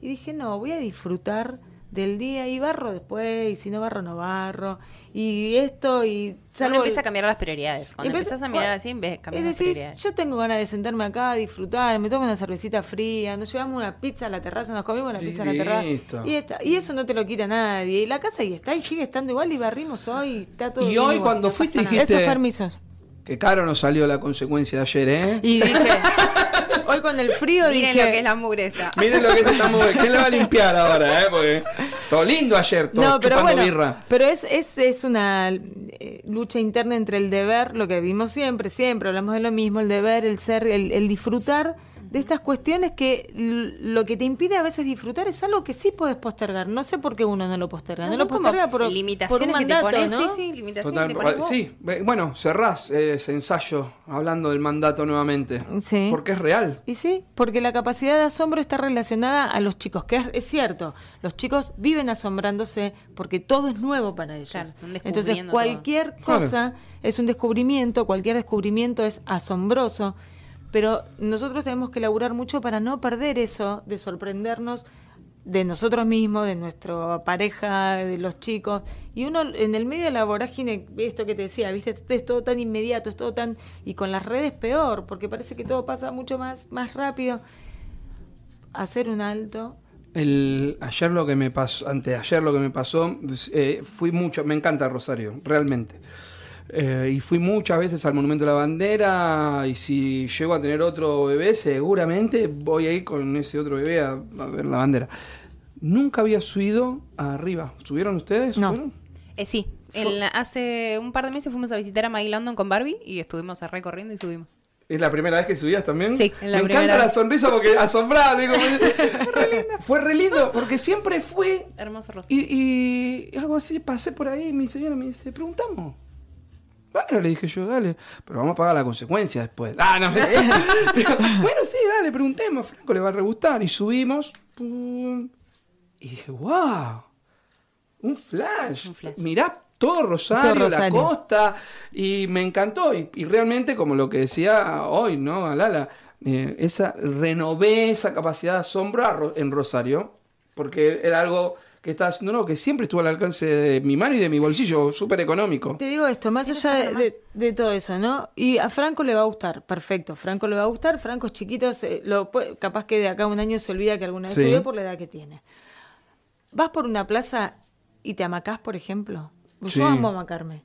Y dije, no, voy a disfrutar del día y barro después, y si no barro, no barro, y esto, y Uno salvo empieza a cambiar las prioridades. Cuando Empieza- empiezas a mirar así, ves, Es cambias las decir, prioridades. yo tengo ganas de sentarme acá, disfrutar, me tomo una cervecita fría, nos llevamos una pizza a la terraza, nos comimos la Y pizza a la terraza. Y, está- y eso no te lo quita nadie. Y la casa ahí está, y sigue estando igual, y barrimos hoy, y está todo y bien hoy igual. cuando No fuiste dijiste Esos permisos. que caro nos salió la consecuencia de ayer, ¿eh? Y dije, hoy con el frío Miren dije... lo que es la mugre esta. Miren lo que se está moviendo. ¿Quién le va a limpiar ahora, eh? Porque todo lindo ayer, todo No, pero chupando bueno, birra. pero es, es, es una eh, lucha interna entre el deber, lo que vimos siempre, siempre hablamos de lo mismo, el deber, el ser, el, el disfrutar de estas cuestiones que lo que te impide a veces disfrutar es algo que sí puedes postergar. No sé por qué uno no lo posterga. No, No, lo posterga por, un que te mandato, pones. ¿no? Sí, sí, limitaciones Total, que te pones vos. sí, bueno, cerrás eh, ese ensayo hablando del mandato nuevamente. Sí. Porque es real. Y sí, porque la capacidad de asombro está relacionada a los chicos, que es, es cierto, los chicos viven asombrándose porque todo es nuevo para ellos. Claro, Entonces cualquier cosa es un descubrimiento, cualquier descubrimiento es asombroso, pero nosotros tenemos que laburar mucho para no perder eso, de sorprendernos de nosotros mismos, de nuestra pareja, de los chicos. Y uno en el medio de la vorágine, esto que te decía, viste, es todo tan inmediato, es todo tan... Y con las redes peor, porque parece que todo pasa mucho más, más rápido. Hacer un alto. El, ayer lo que me pasó, anteayer lo que me pasó, eh, fui mucho, me encanta Rosario, realmente. Eh, y fui muchas veces al Monumento de la Bandera y si llego a tener otro bebé, seguramente voy a ir con ese otro bebé a, a ver la bandera. Nunca había subido arriba. ¿Subieron ustedes? No. Eh, sí, en hace un par de meses fuimos a visitar a Maggie London con Barbie y estuvimos recorriendo y subimos. ¿Es la primera vez que subías también? Sí, es la Me primera encanta la sonrisa porque asombrado. digo, Fue re lindo porque siempre fue Hermoso rosa. Y, y algo así, pasé por ahí y mi señora me dice, preguntamos. Bueno, le dije yo, dale, pero vamos a pagar la consecuencia después. Ah, no. bueno, sí, dale, preguntemos, Franco le va a re gustar. Y subimos, pum, y dije, wow, un flash. Un flash. Mirá todo Rosario, Todo Rosario. la costa, y me encantó. Y, y realmente, como lo que decía hoy, ¿no, Alala? Eh, esa, renové esa capacidad de asombro a Ro- en Rosario, porque era algo que está haciendo, no, que siempre estuvo al alcance de mi mano y de mi bolsillo, súper económico. Te digo esto, más Sí, allá no de, está de- de todo eso, ¿no? Y a Franco le va a gustar, perfecto. Franco le va a gustar, Franco es chiquito, se- lo, capaz que de acá a un año se olvida que alguna vez Sí. estudió por la edad que tiene. Vas por una plaza y te amacás, por ejemplo. Yo Sí. amo amacarme.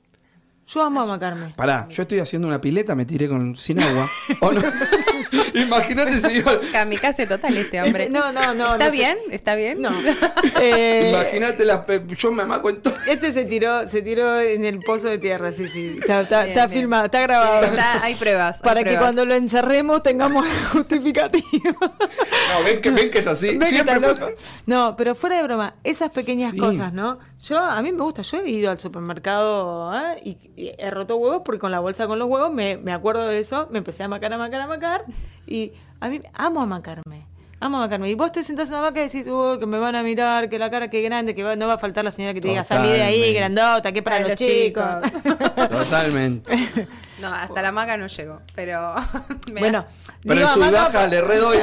Yo amo amacarme. Pará, yo estoy haciendo una pileta, me tiré con, sin agua. ¿O no? Imagínate si yo... Kamikaze total este hombre. No, no, no. ¿Está no sé. bien? ¿Está bien? No. Eh, Imagínate, las pe- yo me amaco en todo. Este se tiró, se tiró en el pozo de tierra, sí, sí. Está, está- Bien, está bien. filmado, está grabado. Está- hay pruebas. hay Para que cuando lo encerremos tengamos justificativo. No, ven que, ven que es así. Que Siempre loco. No, pero fuera de broma, esas pequeñas Sí. cosas, ¿no? Yo, a mí me gusta, yo he ido al supermercado ¿eh? y, y he roto huevos porque con la bolsa con los huevos me, me acuerdo de eso, me empecé a macar, a macar, a macar y a mí amo amacarme. Amo amacarme. Y vos te sentás en una vaca y decís, "Uy, que me van a mirar, que la cara que grande, que va- no va a faltar la señora que te diga, salí de ahí, Totalmente. grandota, que para, Para los los chicos. Totalmente. No, hasta la maca no llegó, pero... me bueno, da- Pero digo en su hamaca baja le redoy.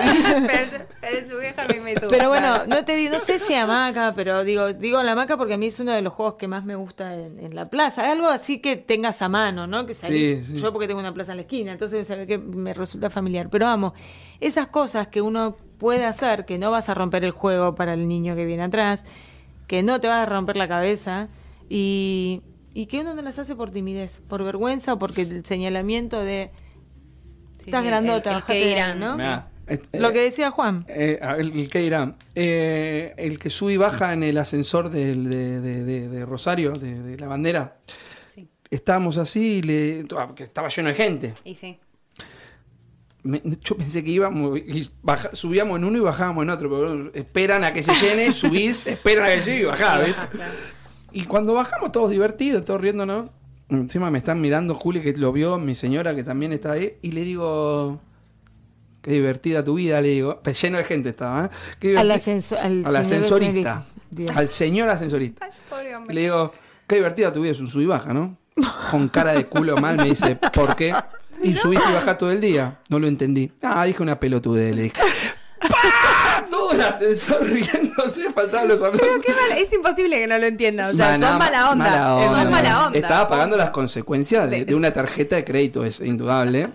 pero, pero en su vieja me. Pero bueno, no te digo, no sé si hamaca, pero digo, digo la hamaca porque a mí es uno de los juegos que más me gusta en, en la plaza. Algo así que tengas a mano, ¿no? Que salís- Sí, sí. Yo porque tengo una plaza en la esquina, entonces sabe que me resulta familiar. Pero vamos, esas cosas que uno puede hacer, que no vas a romper el juego para el niño que viene atrás, que no te vas a romper la cabeza y, y que uno no las hace por timidez, por vergüenza o porque el señalamiento de Sí, estás el- grandota, el- el que irán, ¿no? Mirá, este, Lo que decía Juan. Eh, ver, el, que irá. Eh, el que sube y baja en el ascensor del- de, de- de- de Rosario, de, de la bandera. Sí, Estábamos así, y le, ah, que estaba lleno de gente. y sí. Me- yo pensé que íbamos y baja- subíamos en uno y bajábamos en otro. Pero esperan a que se llene, subís, esperan a que llegue y bajás. ¿ves? Claro. Y cuando bajamos todos divertidos, todos riéndonos, encima me están mirando Juli que lo vio, mi señora que también está ahí, y le digo, qué divertida tu vida, le digo, pues lleno de gente estaba, ¿eh? Qué Al, ascenso- al ascensorista, al señor ascensorista. Ay, pobre Y hombre. le digo, qué divertida tu vida, es un sub y baja, ¿no? Con cara de culo mal me dice, ¿por qué? Y subís y bajás todo el día. No lo entendí. Ah, dije una pelotude, le dije. ¡Pah! El ascensor riéndose, faltaban los aplausos. Pero qué mal, es imposible que no lo entienda. O sea, Maná, son mala onda. mala onda. Son mala onda. Estaba pagando las consecuencias De- de una tarjeta de crédito, es indudable.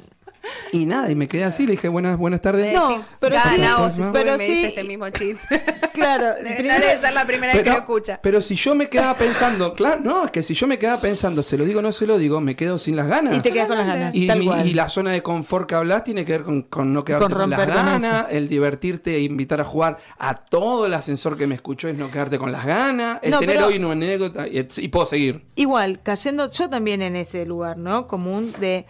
Y nada, y me quedé así, le dije buenas, buenas tardes. No, pero cada sí- sube pero y me sí- dice este mismo chiste. Claro, Debe- primero- debe ser la primera vez que lo escucha. pero si yo me quedaba pensando, claro, no, es que si yo me quedaba pensando, se lo digo o no se lo digo, me quedo sin las ganas. y te quedas con las ganas, Y, tal mi- cual. y la zona de confort que hablas tiene que ver con, con no quedarte Con con, las con ganas, el divertirte e invitar a jugar a todo el ascensor que me escuchó es no quedarte con las ganas, el No, tener pero- hoy una anécdota y, y puedo seguir. Igual, cayendo yo también en ese lugar, ¿no? Común de...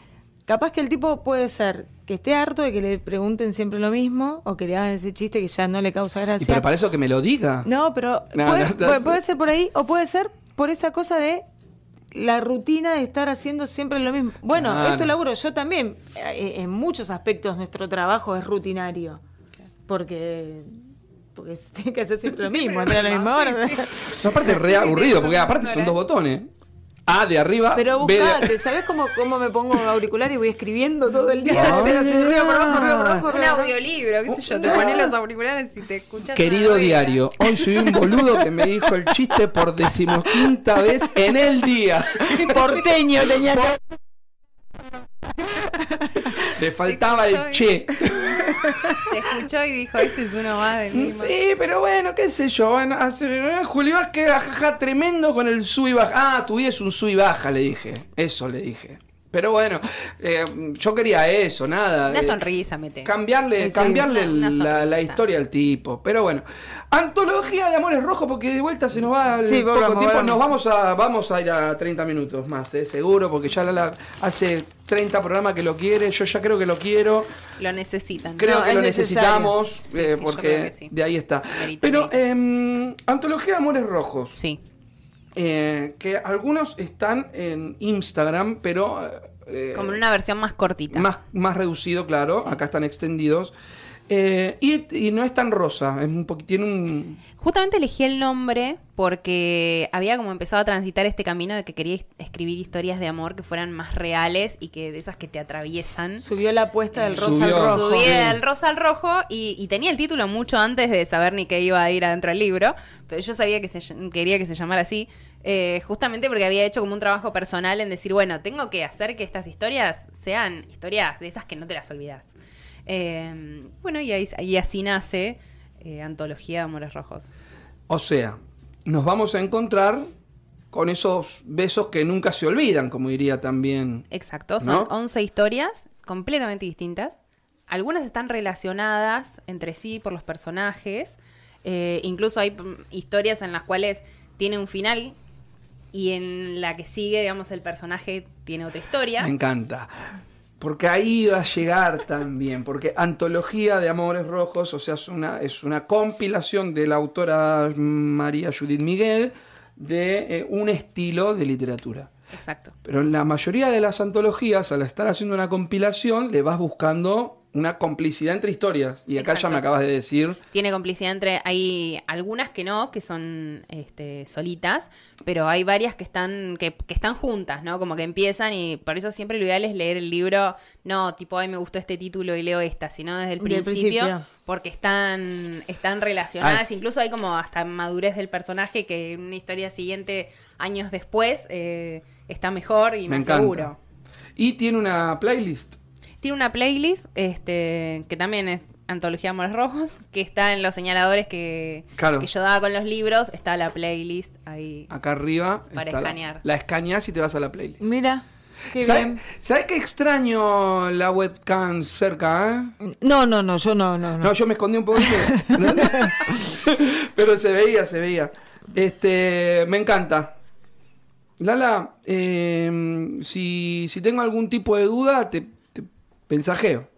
Capaz que el tipo puede ser que esté harto de que le pregunten siempre lo mismo o que le hagan ese chiste que ya no le causa Y gracia. pero para eso que me lo diga. No, pero No, puede, no, no, puede- sí. puede ser por ahí o puede ser por esa cosa de la rutina de estar haciendo siempre lo mismo. Bueno, Claro. esto laburo yo también. eh, En muchos aspectos nuestro trabajo es rutinario. Porque, porque tiene que hacer siempre lo Siempre mismo, lo a la misma sí, hora. sí. Es aparte re aburrido, porque aparte son dos botones. A de arriba, Pero B de- buscate, ¿sabes cómo, cómo me pongo auricular y voy escribiendo todo el día? Ah. Así, así, arriba, por abajo, arriba, por abajo, Un audiolibro, qué sé yo, te pones los auriculares y te escuchas. Querido diario, hoy soy un boludo que me dijo el chiste por decimoquinta vez en el día. Porteño tenía que... Le faltaba el che. Te escuchó y dijo, este es uno más del mismo. Sí, pero bueno, qué sé yo. Bueno, Julio Vázquez, jajaja, tremendo con el sub y baja. Ah, tu vida es un sub y baja, le dije. Eso le dije. Pero bueno, eh, yo quería eso, nada. Una eh, sonrisa, mete. Cambiarle, Sí, cambiarle una- una la, historia al tipo. Pero bueno, antología de Amores Rojos, porque de vuelta se nos va el Sí, poco volvamos, tiempo. Nos vamos a, vamos a ir a 30 minutos más, eh, seguro, porque ya la, la- hace 30 programas que lo quiere. Yo ya creo que lo quiero. Lo necesitan. Creo No, que lo necesario. necesitamos, Sí, eh, porque de ahí está. Merito, Pero, em, antología de Amores Rojos. Sí. Eh, que algunos están en Instagram, pero. eh, Como en una versión más cortita. más, más reducido, claro. Acá están extendidos. Eh, y, y no es tan rosa, es un tiene un... Justamente elegí el nombre porque había como empezado a transitar este camino de que quería es- escribir historias de amor que fueran más reales y que de esas que te atraviesan. Subió la apuesta del rosa Subió. al rojo. Subí Sí. del rosa al rojo y, y tenía el título mucho antes de saber ni qué iba a ir adentro del libro, pero yo sabía que se quería que se llamara así, eh, justamente porque había hecho como un trabajo personal en decir, bueno, tengo que hacer que estas historias sean historias de esas que no te las olvidas. Eh, bueno, y, ahí, y así nace eh, Antología de Amores Rojos. O sea, nos vamos a encontrar con esos besos que nunca se olvidan, como diría también. Exacto, son ¿No? 11 historias completamente distintas. Algunas están relacionadas entre sí por los personajes. Eh, incluso hay mm, historias en las cuales tiene un final y en la que sigue, digamos, el personaje tiene otra historia. Me encanta. Porque ahí va a llegar también, porque Antología de Amores Rojos, o sea, es una, es una compilación de la autora María Judith Miguel de eh, un estilo de literatura. Exacto. Pero en la mayoría de las antologías, al estar haciendo una compilación, le vas buscando una complicidad entre historias. Y acá ya me acabas de decir, Tiene complicidad entre. Hay algunas que no, que son este, solitas, pero hay varias que están, que, que están juntas, ¿no? Como que empiezan y por eso siempre lo ideal es leer el libro, no tipo, ay, me gustó este título y leo esta, sino desde el principio, principio. porque están, están relacionadas. Incluso hay como hasta madurez del personaje que en una historia siguiente, años después, eh, está mejor y me más encanta. seguro. Y tiene una playlist. Tiene una playlist este, que también es Antología de Amores Rojos, que está en los señaladores que, Claro. que yo daba con los libros. Está la playlist ahí. Acá arriba. Para está la- escanear. La, escaneás y te vas a la playlist. Mira, qué ¿Sabes, bien. ¿Sabes qué extraño la webcam cerca? eh? No, no, no, yo no, no, no. No, yo me escondí un poquito. Pero se veía, se veía. Este, me encanta. Lala, eh, si, si tengo algún tipo de duda, te, te mensajeo.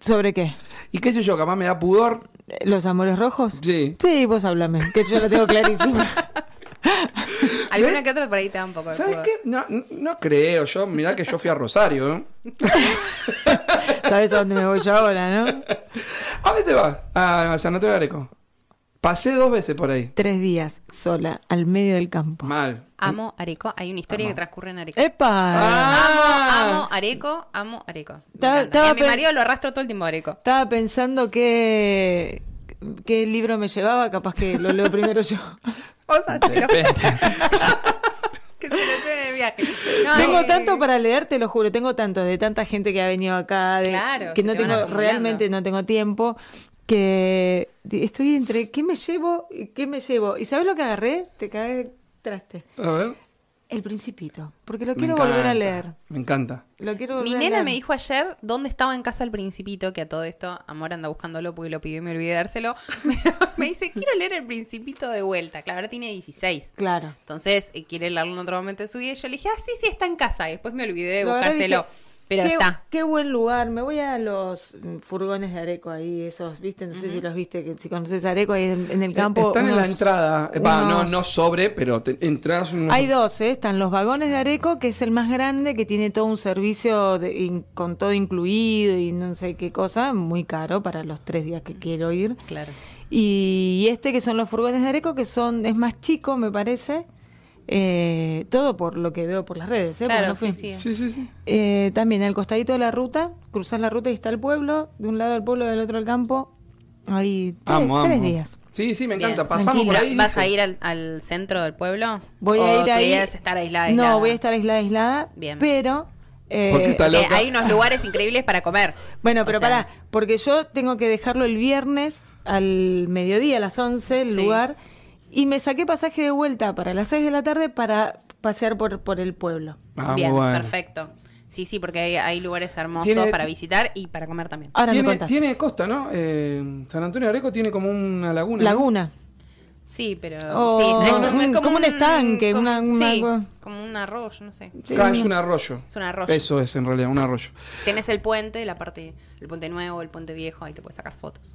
¿Sobre qué? Y qué sé yo, capaz me da pudor. ¿Los amores rojos? Sí. Sí, vos háblame, que yo lo tengo clarísimo. Alguna que otra por ahí te da un poco de ¿Sabes pudor. qué? No, no- no creo. Yo, mirá que yo fui a Rosario. ¿eh? ¿Sabes a dónde me voy yo ahora, no? ¿A dónde te vas? A San Antonio de Areco. Pasé dos veces por ahí. Tres días sola, al medio del campo. Mal. Amo Areco. Hay una historia Amo. que transcurre en Areco. ¡Epa! Ah. Amo, amo Areco, amo Areco. Estaba- a mi marido lo arrastro todo el tiempo a Areco. Estaba pensando que qué libro me llevaba, capaz que lo leo primero yo. O sea, te lo- que se lo lleven en el viaje. No, tengo eh, tanto para leer, te lo juro, tengo tanto de tanta gente que ha venido acá, de, Claro, que no te tengo, realmente no tengo tiempo, que estoy entre qué me llevo y qué me llevo. ¿Y sabes lo que agarré? Te cae traste. A ver. El Principito, porque lo Me quiero volver a leer. Me encanta. Lo quiero Mi volver a nena leer. me dijo ayer dónde estaba en casa el principito, que a todo esto, amor anda buscándolo porque lo pidió y me olvidé de dárselo. me dice, quiero leer el principito de vuelta. Claro, ahora tiene 16. Claro. Entonces, eh, quiere leerlo en otro momento de su vida. Y yo le dije, ah, sí, sí, está en casa. Y después me olvidé de Lo buscárselo. dije, Pero qué, está. Qué buen lugar. Me voy a los mm, furgones de Areco ahí, esos, ¿viste? No sé si los viste, que si conoces Areco ahí en, en el campo. Están en la unos- entrada. Eh, Va, no, unos- no sobre, pero te, entras unos- Hay dos, ¿eh? Están los vagones de Areco, que es el más grande, que tiene todo un servicio de- in- con todo incluido y no sé qué cosa, muy caro para los tres días que quiero ir. Claro. Y este que son los furgones de Areco, que son es más chico, me parece. Eh, todo por lo que veo por las redes, ¿eh? Claro, no fui. sí, sí. Sí, sí, sí. Eh, también al costadito de la ruta, cruzar la ruta y está el pueblo, de un lado el pueblo, del otro el campo. Ahí tres, Amo, tres amo. días. Sí, sí, me Bien. encanta. Pasamos por ahí. ¿Vas a ir al, al centro del pueblo? Voy ¿O a ir ahí. estar aislada, No, voy a estar aislada, aislada. Bien. Pero. eh, Porque hay unos lugares increíbles para comer. Bueno, O pero sea, pará, porque yo tengo que dejarlo el viernes al mediodía, a las 11, el Sí. lugar, y me saqué pasaje de vuelta para las 6 de la tarde para pasear por, por el pueblo. Ah, Bien, bueno. perfecto. Sí, sí, porque hay, hay lugares hermosos Tiene- para visitar y para comer también. Ahora Tiene, tiene costa, ¿no? Eh, San Antonio de Areco tiene como una laguna. Laguna. Sí, pero... Oh, sí, no, un- como un estanque, como- una- una- sí, como un arroyo, no sé. Sí, Acá es un arroyo. Es un arroyo. Eso es en realidad, un arroyo. Tienes el puente, la parte, el puente nuevo, el puente viejo, ahí te puedes sacar fotos.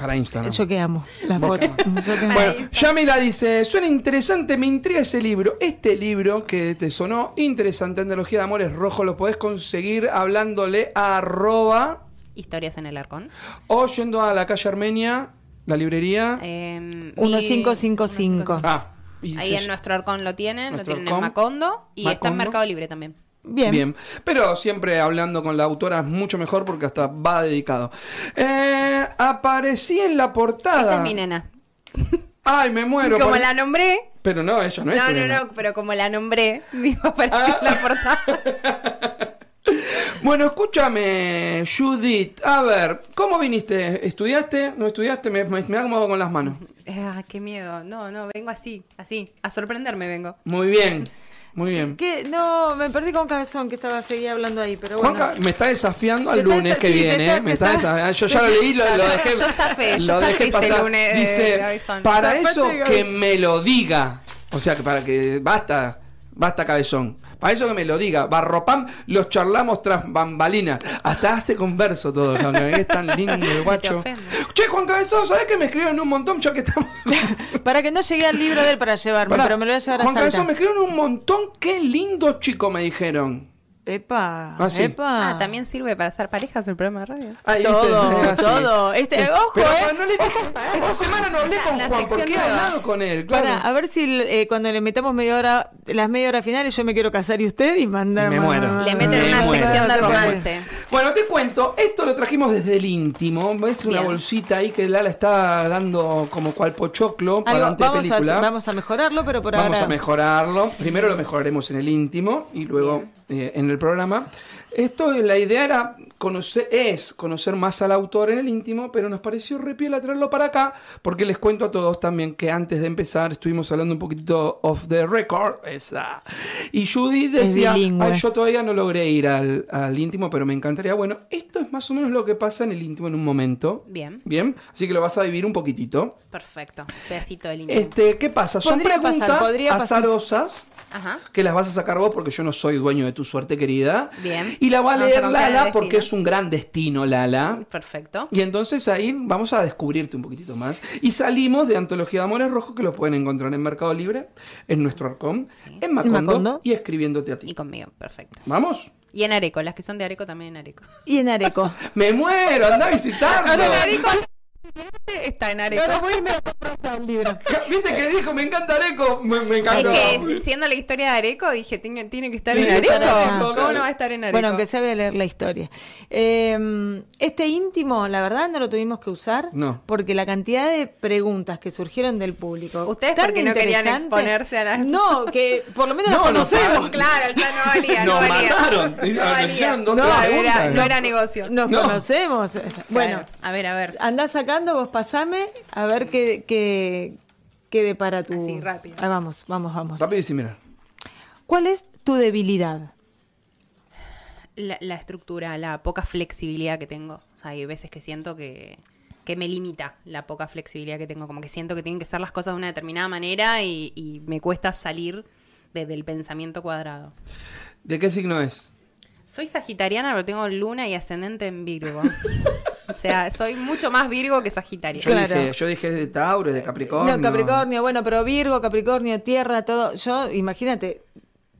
Para Instagram. Yo que amo las fotos. Bueno. Yamila dice, suena interesante, me intriga ese libro. Este libro que te sonó interesante, Antología de Amores Rojo, lo podés conseguir hablándole a arroba Historias en el Arcón. O yendo a la calle Armenia, la librería. Eh, 1555. ah, y Ahí se- en nuestro Arcón lo tienen, Nuestro lo tienen Arcón. en Macondo y está en. Mercado Libre también. Bien. Bien, pero siempre hablando con la autora es mucho mejor porque hasta va dedicado. Eh, aparecí en la portada. Esa es mi nena. Ay, me muero. como por- la nombré. Pero no, ella no es. No, tu no, nena. no, pero como la nombré, digo, apareció Ah. en la portada. Bueno, escúchame, Judith. A ver, ¿cómo viniste? ¿Estudiaste? ¿No estudiaste? Me, me, me hago con las manos. Ah, qué miedo. No, no, vengo así, así. A sorprenderme vengo. Muy bien, muy bien. ¿Qué? No, me perdí con cabezón que estaba seguía hablando ahí, pero bueno. Juanca me está desafiando al lunes que viene. ¿eh? me está desafiando. Yo ya lo leí, lo, lo dejé. yo zafé, yo dejé este pasar. lunes, eh, Dice, para eso que me lo diga. O sea, que para que basta, basta cabezón. Para eso que me lo diga. Barropam, los charlamos tras bambalinas. Hasta hace converso todo. Juan, Es tan lindo el guacho. Che, Juan Cabezón, ¿sabés que me escribieron un montón ya que estamos? Para que no llegué al libro de él para llevarme, Pará, pero me lo voy a llevar Juan a Cabezón, me escribieron un montón. Qué lindo chico, me dijeron. Epa, Ah, sí. epa. Ah, también sirve para hacer parejas el programa de radio. Ahí, Todo, viste, así. todo. Este, ojo, Pero, eh. no le dije- esta semana no hablé con La Juan sección porque he nueva. hablado con él. Claro. Para, a ver si eh, cuando le metamos media hora, las media hora finales, yo me quiero casar y usted y mandar. Me muero. Le meten Me una muero. sección de romance. Bueno, te cuento, esto lo trajimos desde el íntimo. ¿Ves una Bien. bolsita ahí que Lala está dando como cual pochoclo para Algo- antes de vamos, a, película? vamos a mejorarlo, pero por Vamos ahora. a mejorarlo. Primero lo mejoraremos en el íntimo y luego eh, en el programa. Esto, la idea era conocer, es conocer más al autor en el íntimo, pero nos pareció repiela traerlo para acá, porque les cuento a todos también que antes de empezar estuvimos hablando un poquito off the record, esa. Y Judy decía, bilingüe. "Ay, yo todavía no logré ir al, al íntimo, pero me encantaría. Bueno, esto es más o menos lo que pasa en el íntimo en un momento. Bien, Bien, así que lo vas a vivir un poquitito. perfecto. Pedacito del íntimo. Este, ¿qué pasa? Son Podría preguntas pasar. azarosas Ajá. que las vas a sacar vos porque yo no soy dueño de tu suerte, querida. Bien. Y la va a Vamos a leer Lala porque es un gran destino, Lala. Perfecto. Y entonces ahí vamos a descubrirte un poquitito más. Y salimos de Antología de Amores Rojos, que lo pueden encontrar en Mercado Libre, en nuestro arcón, Sí. en Macondo, Macondo. y escribiéndote a Y ti. conmigo, perfecto. ¿Vamos? Y en Areco, las que son de Areco también en Areco. Y en Areco. ¡Me muero! ¡Anda a visitarlo! Está en Areco. Ahora voy y me compro un libro. ¿Viste que dijo? Me encanta Areco. Me, me Es encanta. que siendo la historia de Areco, dije, tiene, tiene que estar Tiene en que Areco. ¿Cómo no va a estar en Areco? Bueno, aunque sea voy a leer la historia. Eh, este íntimo, la verdad, no lo tuvimos que usar. No. Porque la cantidad de preguntas que surgieron del público. Ustedes porque no querían exponerse a las- No, que por lo menos No, no conocemos. sé. Claro, ya no valía, no valía. mataron. No valía. No, era, no era negocio. Nos No. conocemos. Bueno, a ver, a ver. andá sacando, vos pasame, a ver qué, qué, qué depara tu... Así, rápido. Ah, vamos, vamos, vamos. Rápido y sin mirar. ¿Cuál es tu debilidad? La, la estructura, la poca flexibilidad que tengo. O sea, hay veces que siento que, que me limita la poca flexibilidad que tengo. Como que siento que tienen que ser las cosas de una determinada manera y, y me cuesta salir de- del pensamiento cuadrado. ¿De qué signo es? Soy sagitariana, pero tengo luna y ascendente en Virgo. o sea, soy mucho más Virgo que Sagitario. Yo, Claro. dije, yo dije de Tauro, de Capricornio. No, Capricornio, bueno, pero Virgo, Capricornio, Tierra, todo. Yo, imagínate,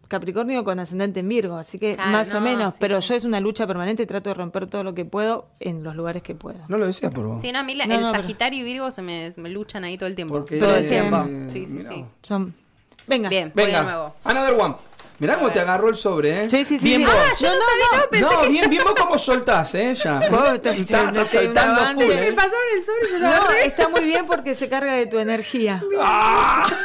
Capricornio con ascendente en Virgo, así que Claro, más o no, menos. sí, pero sí. yo es una lucha permanente, trato de romper todo lo que puedo en los lugares que puedo. No lo decía por vos. Sí, no, a mí la- No, el no, pero- Sagitario y Virgo se me, se me luchan ahí todo el tiempo. Porque todo el eh, tiempo. eh, Sí, sí, sí. Son... Venga. Bien, voy de Venga, nuevo. another one. Mirá cómo te agarró el sobre, ¿eh? Sí, sí, sí. Bien vos. Ah, yo no, sabía, No, bien, bien vos cómo soltás, ¿eh? Ya. Vos estás Está- soltando full, Me pasaron el sobre, yo No, está muy bien porque se carga de tu energía. ¡Ah!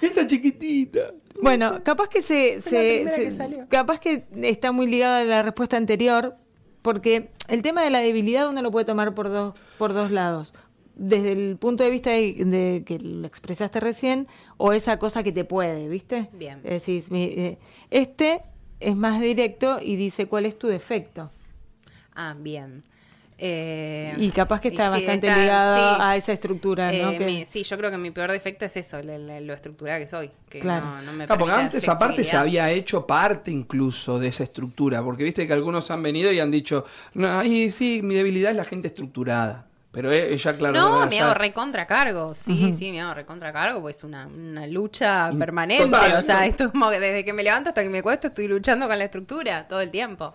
Esa chiquitita. Bueno, capaz que se, se- primera se- que salió. capaz que está muy ligado a la respuesta anterior, porque el tema de la debilidad uno lo puede tomar por dos, por dos lados. Desde el punto de vista de, de que lo expresaste recién, o esa cosa que te puede, ¿viste? Bien. Es decir, mi- eh, este es más directo y dice cuál es tu defecto. Ah, bien. Eh, Y capaz que está sí, bastante está- ligado sí. a esa estructura, ¿no? Eh, mi- sí, yo creo que mi peor defecto es eso, lo estructurada que soy. Que Claro. no, no me porque antes aparte se había hecho parte incluso de esa estructura, porque viste que algunos han venido y han dicho, no, ay, sí, mi debilidad es la gente estructurada. Pero e- ella, claro. No, me hago recontra cargo, sí, sí, me hago recontra cargo, pues es una, una lucha permanente. Total, o sea, ¿no? esto es como que desde que me levanto hasta que me cuesto estoy luchando con la estructura todo el tiempo.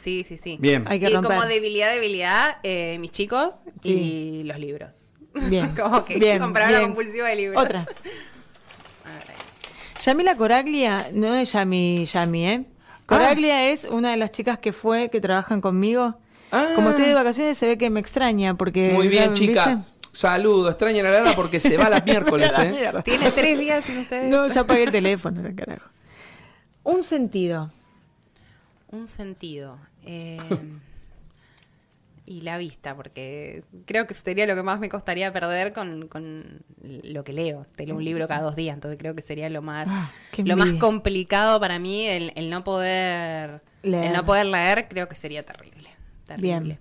Sí, sí, sí. Bien. Hay que y romper. como debilidad, debilidad, eh, mis chicos Sí. y los libros. Bien. como que bien, compradora bien. compulsiva de libros. Otra. A ver, Yamila Coraglia, no es Yami, Yami, ¿eh? Coraglia es una de las chicas que fue, que trabajan conmigo. Ah. Como estoy de vacaciones, se ve que me extraña porque... Muy bien, chica. Saludo, extraña la Lara porque se va la miércoles, ¿eh? Tiene tres días sin ustedes. No, ya pagué el teléfono, carajo. Un sentido. Un sentido. eh, y la vista, porque creo que sería lo que más me costaría perder con, con lo que leo. Te leo un libro cada dos días, entonces creo que sería lo más, Ah, lo más complicado para mí el, el no poder Leer. el no poder leer, creo que sería terrible. Terrible. Bien.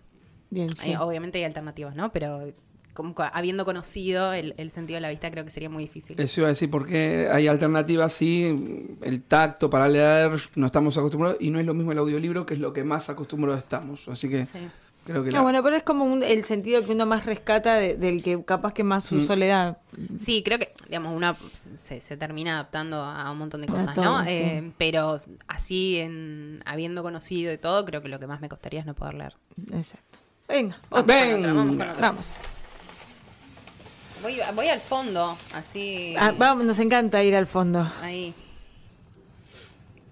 Bien, sí. Hay- obviamente hay alternativas, ¿no? Pero como habiendo conocido el, el sentido de la vista, creo que sería muy difícil. Eso iba a decir, porque hay alternativas, sí, el tacto para leer, no estamos acostumbrados, y no es lo mismo el audiolibro, que es lo que más acostumbrados estamos. Así que Sí. Creo que No, la- bueno, pero es como un- el sentido que uno más rescata de- del que capaz que más Mm. uso le da. Sí, creo que, digamos, uno se, se termina adaptando a un montón de cosas, todo, ¿no? sí. Eh, pero así, en, habiendo conocido y todo, creo que lo que más me costaría es no poder leer. Exacto. Venga, Vamos con otra, vamos con otra. Vamos. Voy, voy al fondo, así. Ah, vamos, nos encanta ir al fondo. Ahí.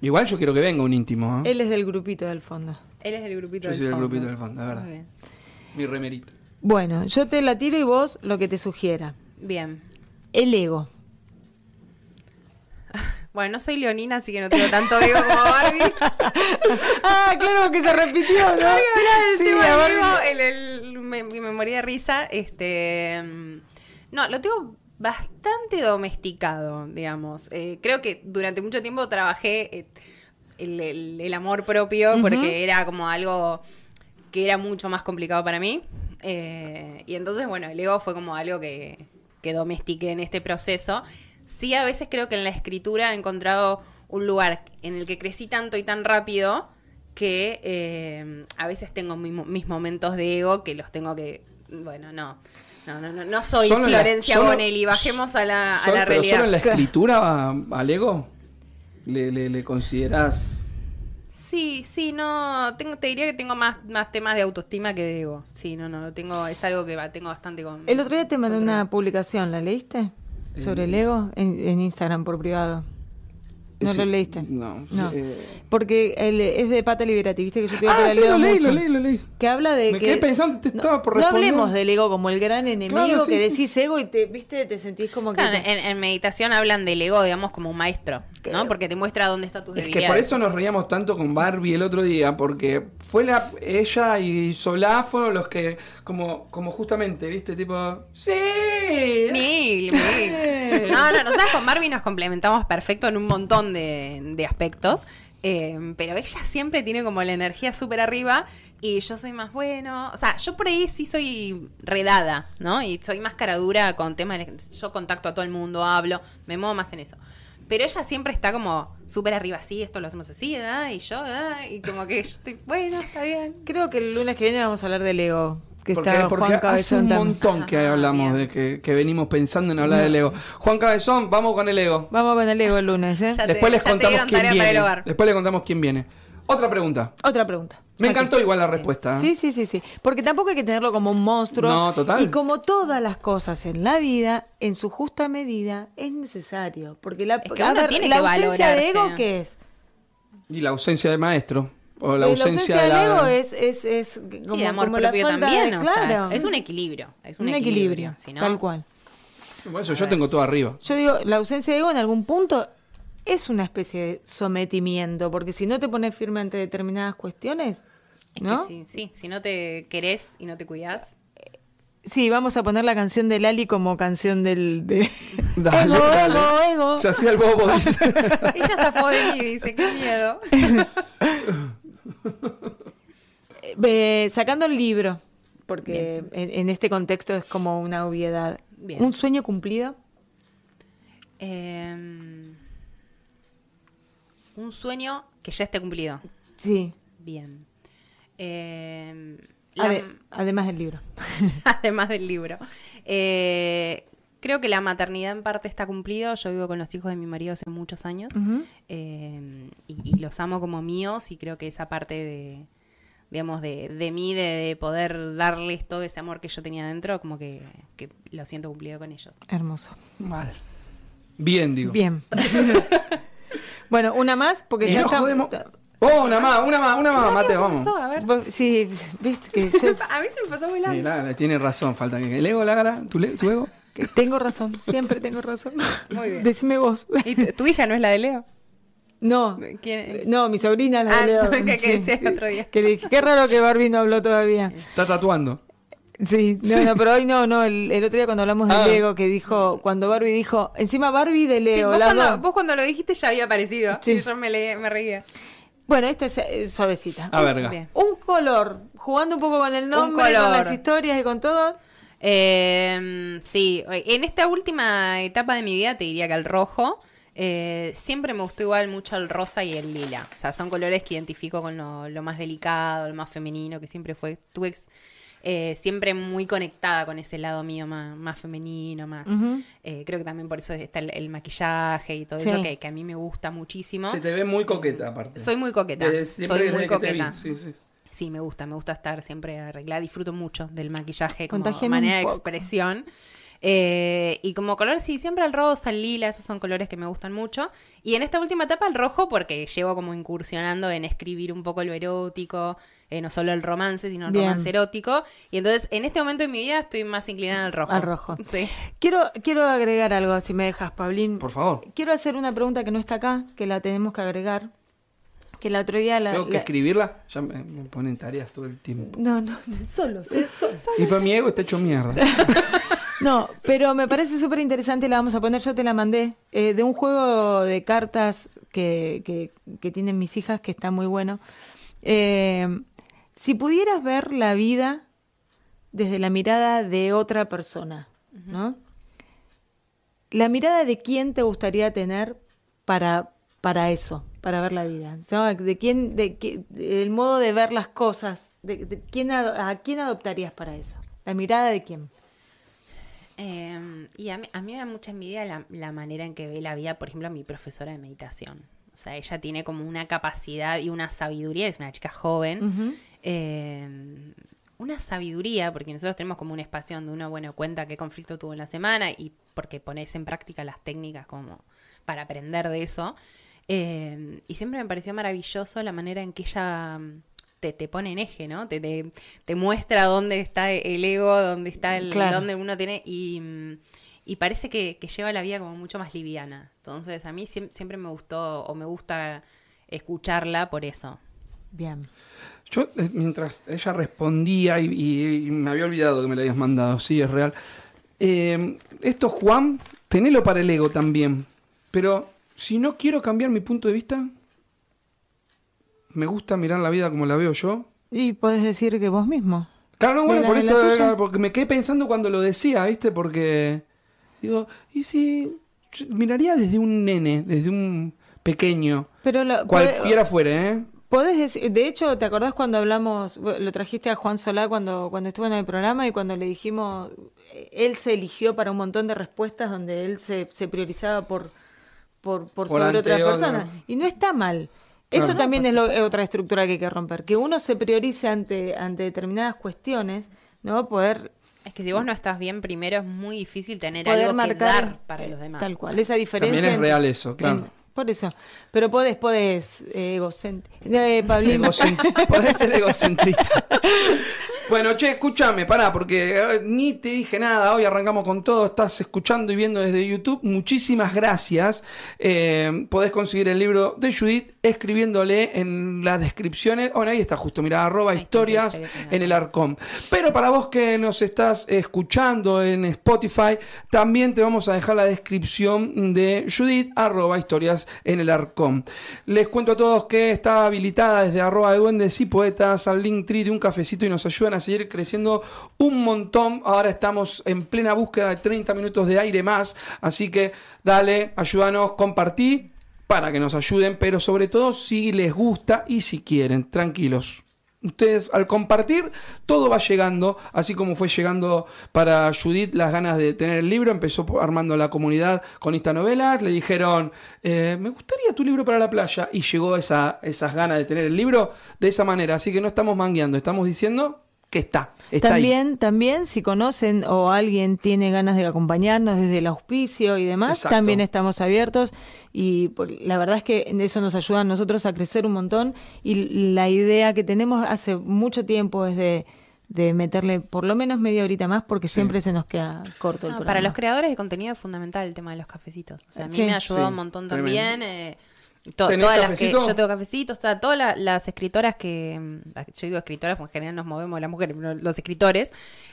Igual yo quiero que venga un íntimo. ¿eh? Él es del grupito del fondo. Él es del grupito Yo del soy del fondo. grupito del fondo, es verdad. Muy bien. Mi remerita. Bueno, yo te la tiro y vos lo que te sugiera. Bien. El ego. Bueno, no soy leonina, así que no tengo tanto ego como Barbie. ah, claro que se repitió, ¿no? Del Sí, tema la Barbie- ego, el- el- me, me moría de risa. Este, mm, no, lo tengo bastante domesticado, digamos. Eh, creo que durante mucho tiempo trabajé eh, el, el- el amor propio porque era como algo que era mucho más complicado para mí. Eh, y entonces, bueno, el ego fue como algo que, que domestiqué en este proceso. Sí, a veces creo que en la escritura he encontrado un lugar en el que crecí tanto y tan rápido que eh, a veces tengo mi- mis momentos de ego que los tengo que... Bueno, no. No, no, no, no soy Solo en la- Florencia solo- Bonelli. Bajemos a la, a Sol- la pero realidad. solo en la escritura al ego le, le, le considerás. Sí, sí, no, tengo, te diría que tengo más, más temas de autoestima que de ego. Sí, no, no, tengo, es algo que va- tengo bastante con. El otro día te mandé una publicación, ¿la leíste? Sobre el ego en, en Instagram por privado. ¿No Sí, lo leíste? No. No. eh, Porque el- es de Pata Liberati, viste que yo te digo que ah, la sí, leo lo leí, mucho. lo leí, lo leí. Que habla de Me que... quedé pensando, te no, estaba por no responder. hablemos del ego como el gran enemigo Claro, sí, que sí. decís ego y te, viste, te sentís como que... Claro, te- en, en meditación hablan del ego, digamos, como un maestro, ¿no? Porque te muestra dónde está tus Es que por eso nos reíamos tanto con Barbie el otro día, porque fue la, ella y Solá fueron los que, como, como justamente, ¿viste? Tipo, ¡sí! Mil, mil. No, no, nosotros con Barbie nos complementamos perfecto en un montón de, de aspectos. eh, pero ella siempre tiene como la energía súper arriba y yo soy más bueno. O sea, yo por ahí sí soy redada, ¿no? Y soy más cara dura con temas. de- Yo contacto a todo el mundo, hablo, me muevo más en eso. Pero ella siempre está como súper arriba, sí, esto lo hacemos así, ¿verdad? Y yo. Y como que yo estoy, bueno, está bien. Creo que el lunes que viene vamos a hablar del ego. Que Porque, está porque Juan hace un montón que Ajá, hablamos bien. de que, que venimos pensando en hablar del ego. Juan Cabezón, vamos con el ego. Vamos con el ego el lunes, ¿eh? Ya te- Después les contamos quién viene. el hogar. Después les contamos quién viene. Otra pregunta. Otra pregunta. Me encantó igual la respuesta. ¿eh? Sí, sí, sí, sí. Porque tampoco hay que tenerlo como un monstruo. No, total. Y como todas las cosas en la vida, en su justa medida, es necesario. Porque la, Es que a uno ver, tiene la que ausencia de ego, ¿qué es? Y la ausencia de maestro. O la Eh, ausencia, de del la... ego es, es, es como, sí, de amor como la propio falta también. de- o sea, claro. es un equilibrio. Es un, Un equilibrio, si no- tal cual. Por eso yo tengo todo arriba. Yo digo, la ausencia de ego en algún punto es una especie de sometimiento, porque si no te pones firme ante determinadas cuestiones, Es ¿no? que sí, sí, si no te querés y no te cuidás. Sí, vamos a poner la canción de Lali como canción del... De... Dale, ego, dale. ego, ego. Se hacía el bobo, dice. Ella zafó de mí, dice, qué miedo. Eh, sacando el libro, porque en, en este contexto es como una obviedad. Bien. ¿Un sueño cumplido? Eh, un sueño que ya esté cumplido. Sí, Bien. Eh, la- ade- además del libro. además del libro. Eh, creo que la maternidad en parte está cumplido. Yo vivo con los hijos de mi marido hace muchos años eh, y, y los amo como míos y creo que esa parte de, digamos, de, de mí, de, de poder darles todo ese amor que yo tenía dentro, como que, que lo siento cumplido con ellos. Hermoso. Mal. Bien, digo. Bien. bueno, una más, porque Y ya no está. jodemos. Oh, una más, una más, una más, Mateo, vamos. a ver. Vos- Sí, viste que yo A mí se me pasó muy largo. Tiene razón, falta que. ¿El ego, Lágara? ¿Tu, le- tu ego? tengo razón, siempre tengo razón. Muy bien. Decime vos. ¿Y tu, tu hija no es la de Leo? No. ¿Quién? No, mi sobrina la Ah, de Leo. que- que decía el otro día. Que le dije, qué raro que Barbie no habló todavía. Está tatuando. Sí, no, no, pero hoy no, no, el, el otro día cuando hablamos de Ah. Lego, que dijo, cuando Barbie dijo, encima Barbie de Sí, Leo, vos, cuando, dos. vos cuando lo dijiste ya había aparecido. Sí. Y yo me, le- me reía. Bueno, esta es eh, suavecita. A verga. Bien. Un color, jugando un poco con el nombre, con las historias y con todo. Eh, sí, en esta última etapa de mi vida te diría que el rojo. Eh, siempre me gustó igual mucho el rosa y el lila. O sea, son colores que identifico con lo, lo más delicado, lo más femenino, que siempre fue. Tuve ex- eh, siempre muy conectada con ese lado mío más, más femenino, más. Eh, creo que también por eso está el, el maquillaje y todo Sí. eso que, que a mí me gusta muchísimo. Se te ve muy coqueta, aparte. Soy muy coqueta. Desde siempre Soy desde muy que te vi, coqueta. Sí, sí. Sí, me gusta, me gusta estar siempre arreglada. Disfruto mucho del maquillaje como Contagiame manera de expresión. Eh, y como color, sí, siempre el rosa, el lila, esos son colores que me gustan mucho. Y en esta última etapa el rojo, porque llevo como incursionando en escribir un poco lo erótico, eh, no solo el romance, sino el Bien. romance erótico. Y entonces, en este momento de mi vida estoy más inclinada al rojo. Al rojo. Sí. Quiero, quiero agregar algo, si me dejas, Pablín. Por favor. Quiero hacer una pregunta que no está acá, que la tenemos que agregar. Que el otro día la... Tengo que la- escribirla. Ya me, me ponen tareas todo el tiempo. No, no, solo, solo. Y pues mi ego está hecho mierda. No, pero me parece súper interesante, la vamos a poner, yo te la mandé, eh, de un juego de cartas que, que, que tienen mis hijas, que está muy bueno. Eh, si pudieras ver la vida desde la mirada de otra persona, ¿no? La mirada de quién te gustaría tener para, para eso, para ver la vida. ¿no? De quién, de, qué- el modo de ver las cosas, de, de quién a quién adoptarías para eso. La mirada de quién. Eh, y a mí, a mí me da mucha envidia la, la manera en que ve la vida, por ejemplo, mi profesora de meditación. O sea, ella tiene como una capacidad y una sabiduría, es una chica joven, eh, una sabiduría, porque nosotros tenemos como un espacio donde uno, bueno, cuenta qué conflicto tuvo en la semana y porque pones en práctica las técnicas como para aprender de eso. Eh, y siempre me pareció maravilloso la manera en que ella te, te pone en eje, ¿no? Te, te, te muestra dónde está el ego, dónde está el, Claro. dónde uno tiene y, y parece que, que lleva la vida como mucho más liviana. Entonces a mí siem- siempre me gustó o me gusta escucharla por eso. Bien. Yo, eh, mientras ella respondía y, y- y me había olvidado que me la habías mandado, sí, es real. Eh, esto, Juan, tenelo para el ego también. Pero si no quiero cambiar mi punto de vista, me gusta mirar la vida como la veo yo. Y puedes decir que vos mismo. Claro, no, ¿De bueno, la- por la eso, porque me quedé pensando cuando lo decía, ¿viste? Porque digo, ¿y si yo miraría desde un nene, desde un pequeño, Pero lo, cualquiera fuera, ¿eh? podés decir, de hecho, ¿te acordás cuando hablamos, lo trajiste a Juan Solá cuando, cuando estuvo en el programa y cuando le dijimos, él se eligió para un montón de respuestas donde él se, se priorizaba por, por, por, Por sobre otra. personas? Y no está mal. Claro. Eso también es, lo- es otra estructura que hay que romper. Que uno se priorice ante, ante determinadas cuestiones, ¿no? Poder Es que si vos no estás bien primero es muy difícil tener poder algo marcar que dar para eh, los demás. Tal cual, esa diferencia. También es en- real eso, claro. en- por eso. Pero podés, podés, eh, egocent- eh, Pablín. Egocent- Podés ser egocentrista. Bueno, che, escúchame, pará, porque eh, ni te dije nada. Hoy arrancamos con todo. Estás escuchando y viendo desde YouTube. Muchísimas gracias. Eh, podés conseguir el libro de Judith escribiéndole en las descripciones. Bueno, ahí está justo, mira, arroba historias en en el Arcom. Pero para vos que nos estás escuchando en Spotify, también te vamos a dejar la descripción de Judith, arroba historias en el Arcom. Les cuento a todos que está habilitada desde arroba de duendes y poetas al link tree de un cafecito y nos ayudan a seguir creciendo un montón. Ahora estamos en plena búsqueda de 30 minutos de aire más, así que dale, ayúdanos, compartí para que nos ayuden, pero sobre todo si les gusta y si quieren, tranquilos. Ustedes al compartir, todo va llegando, así como fue llegando para Judith las ganas de tener el libro, empezó armando la comunidad con esta novela, le dijeron, eh, me gustaría tu libro para la playa, y llegó esa, esas ganas de tener el libro de esa manera, así que no estamos mangueando, estamos diciendo que está. está también, también, si conocen o alguien tiene ganas de acompañarnos desde el auspicio y demás, también estamos abiertos y la verdad es que eso nos ayuda a nosotros a crecer un montón y la idea que tenemos hace mucho tiempo es de, meterle por lo menos media horita más porque siempre se nos queda corto el programa. Para los creadores de contenido es fundamental el tema de los cafecitos. O sea, a mí me ayudó un montón también. Eh, todas las que yo tengo cafecitos, todas las escritoras que, mm, yo digo escritoras, porque en general nos movemos las mujeres, los escritores,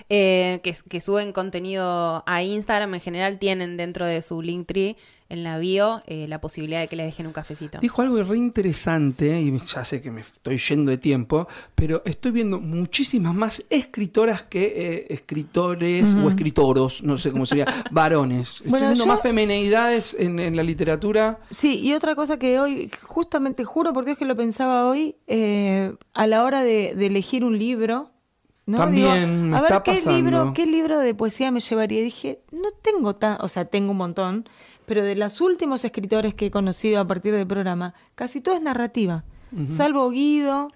eh, que, que, suben contenido a Instagram en general tienen dentro de su Linktree en la bio eh, la posibilidad de que le dejen un cafecito. Dijo algo re interesante, y ya sé que me estoy yendo de tiempo, pero estoy viendo muchísimas más escritoras que eh, escritores o escritoros, no sé cómo sería, varones. Estoy viendo más femenidades en, la literatura. Sí, y otra cosa que hoy, justamente juro por Dios que lo pensaba hoy, eh, a la hora de, elegir un libro, ¿no? También me a ver, ¿qué libro, ¿qué libro de poesía me llevaría? dije, no tengo tan, o sea, tengo un montón, pero de los últimos escritores que he conocido a partir del programa, casi todo es narrativa, salvo Guido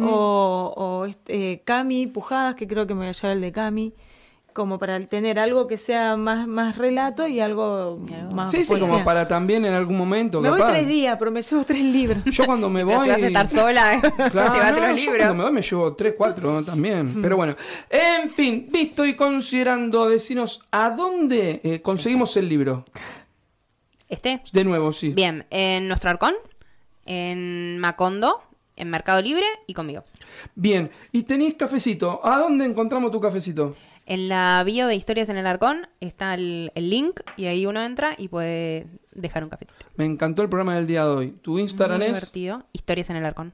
o, este, Cami Pujadas, que creo que me voy a llevar el de Cami como para tener algo que sea más, más relato y algo más Sí, sí, como para también en algún momento. Me voy tres días, pero me llevo tres libros. Yo cuando me voy. si vas a estar sola, claro, llévate los libros. cuando me voy me llevo tres, cuatro también. Pero bueno, en fin, visto y considerando, decinos a dónde eh, conseguimos el libro. ¿Este? De nuevo, sí. Bien, en nuestro arcón, en Macondo, en Mercado Libre y conmigo. Bien, y tenéis cafecito. ¿A dónde encontramos tu cafecito? En la bio de Historias en el Arcón está el, link y ahí uno entra y puede dejar un cafecito. Me encantó el programa del día de hoy. Tu Instagram Muy es. divertido. Historias en el Arcón.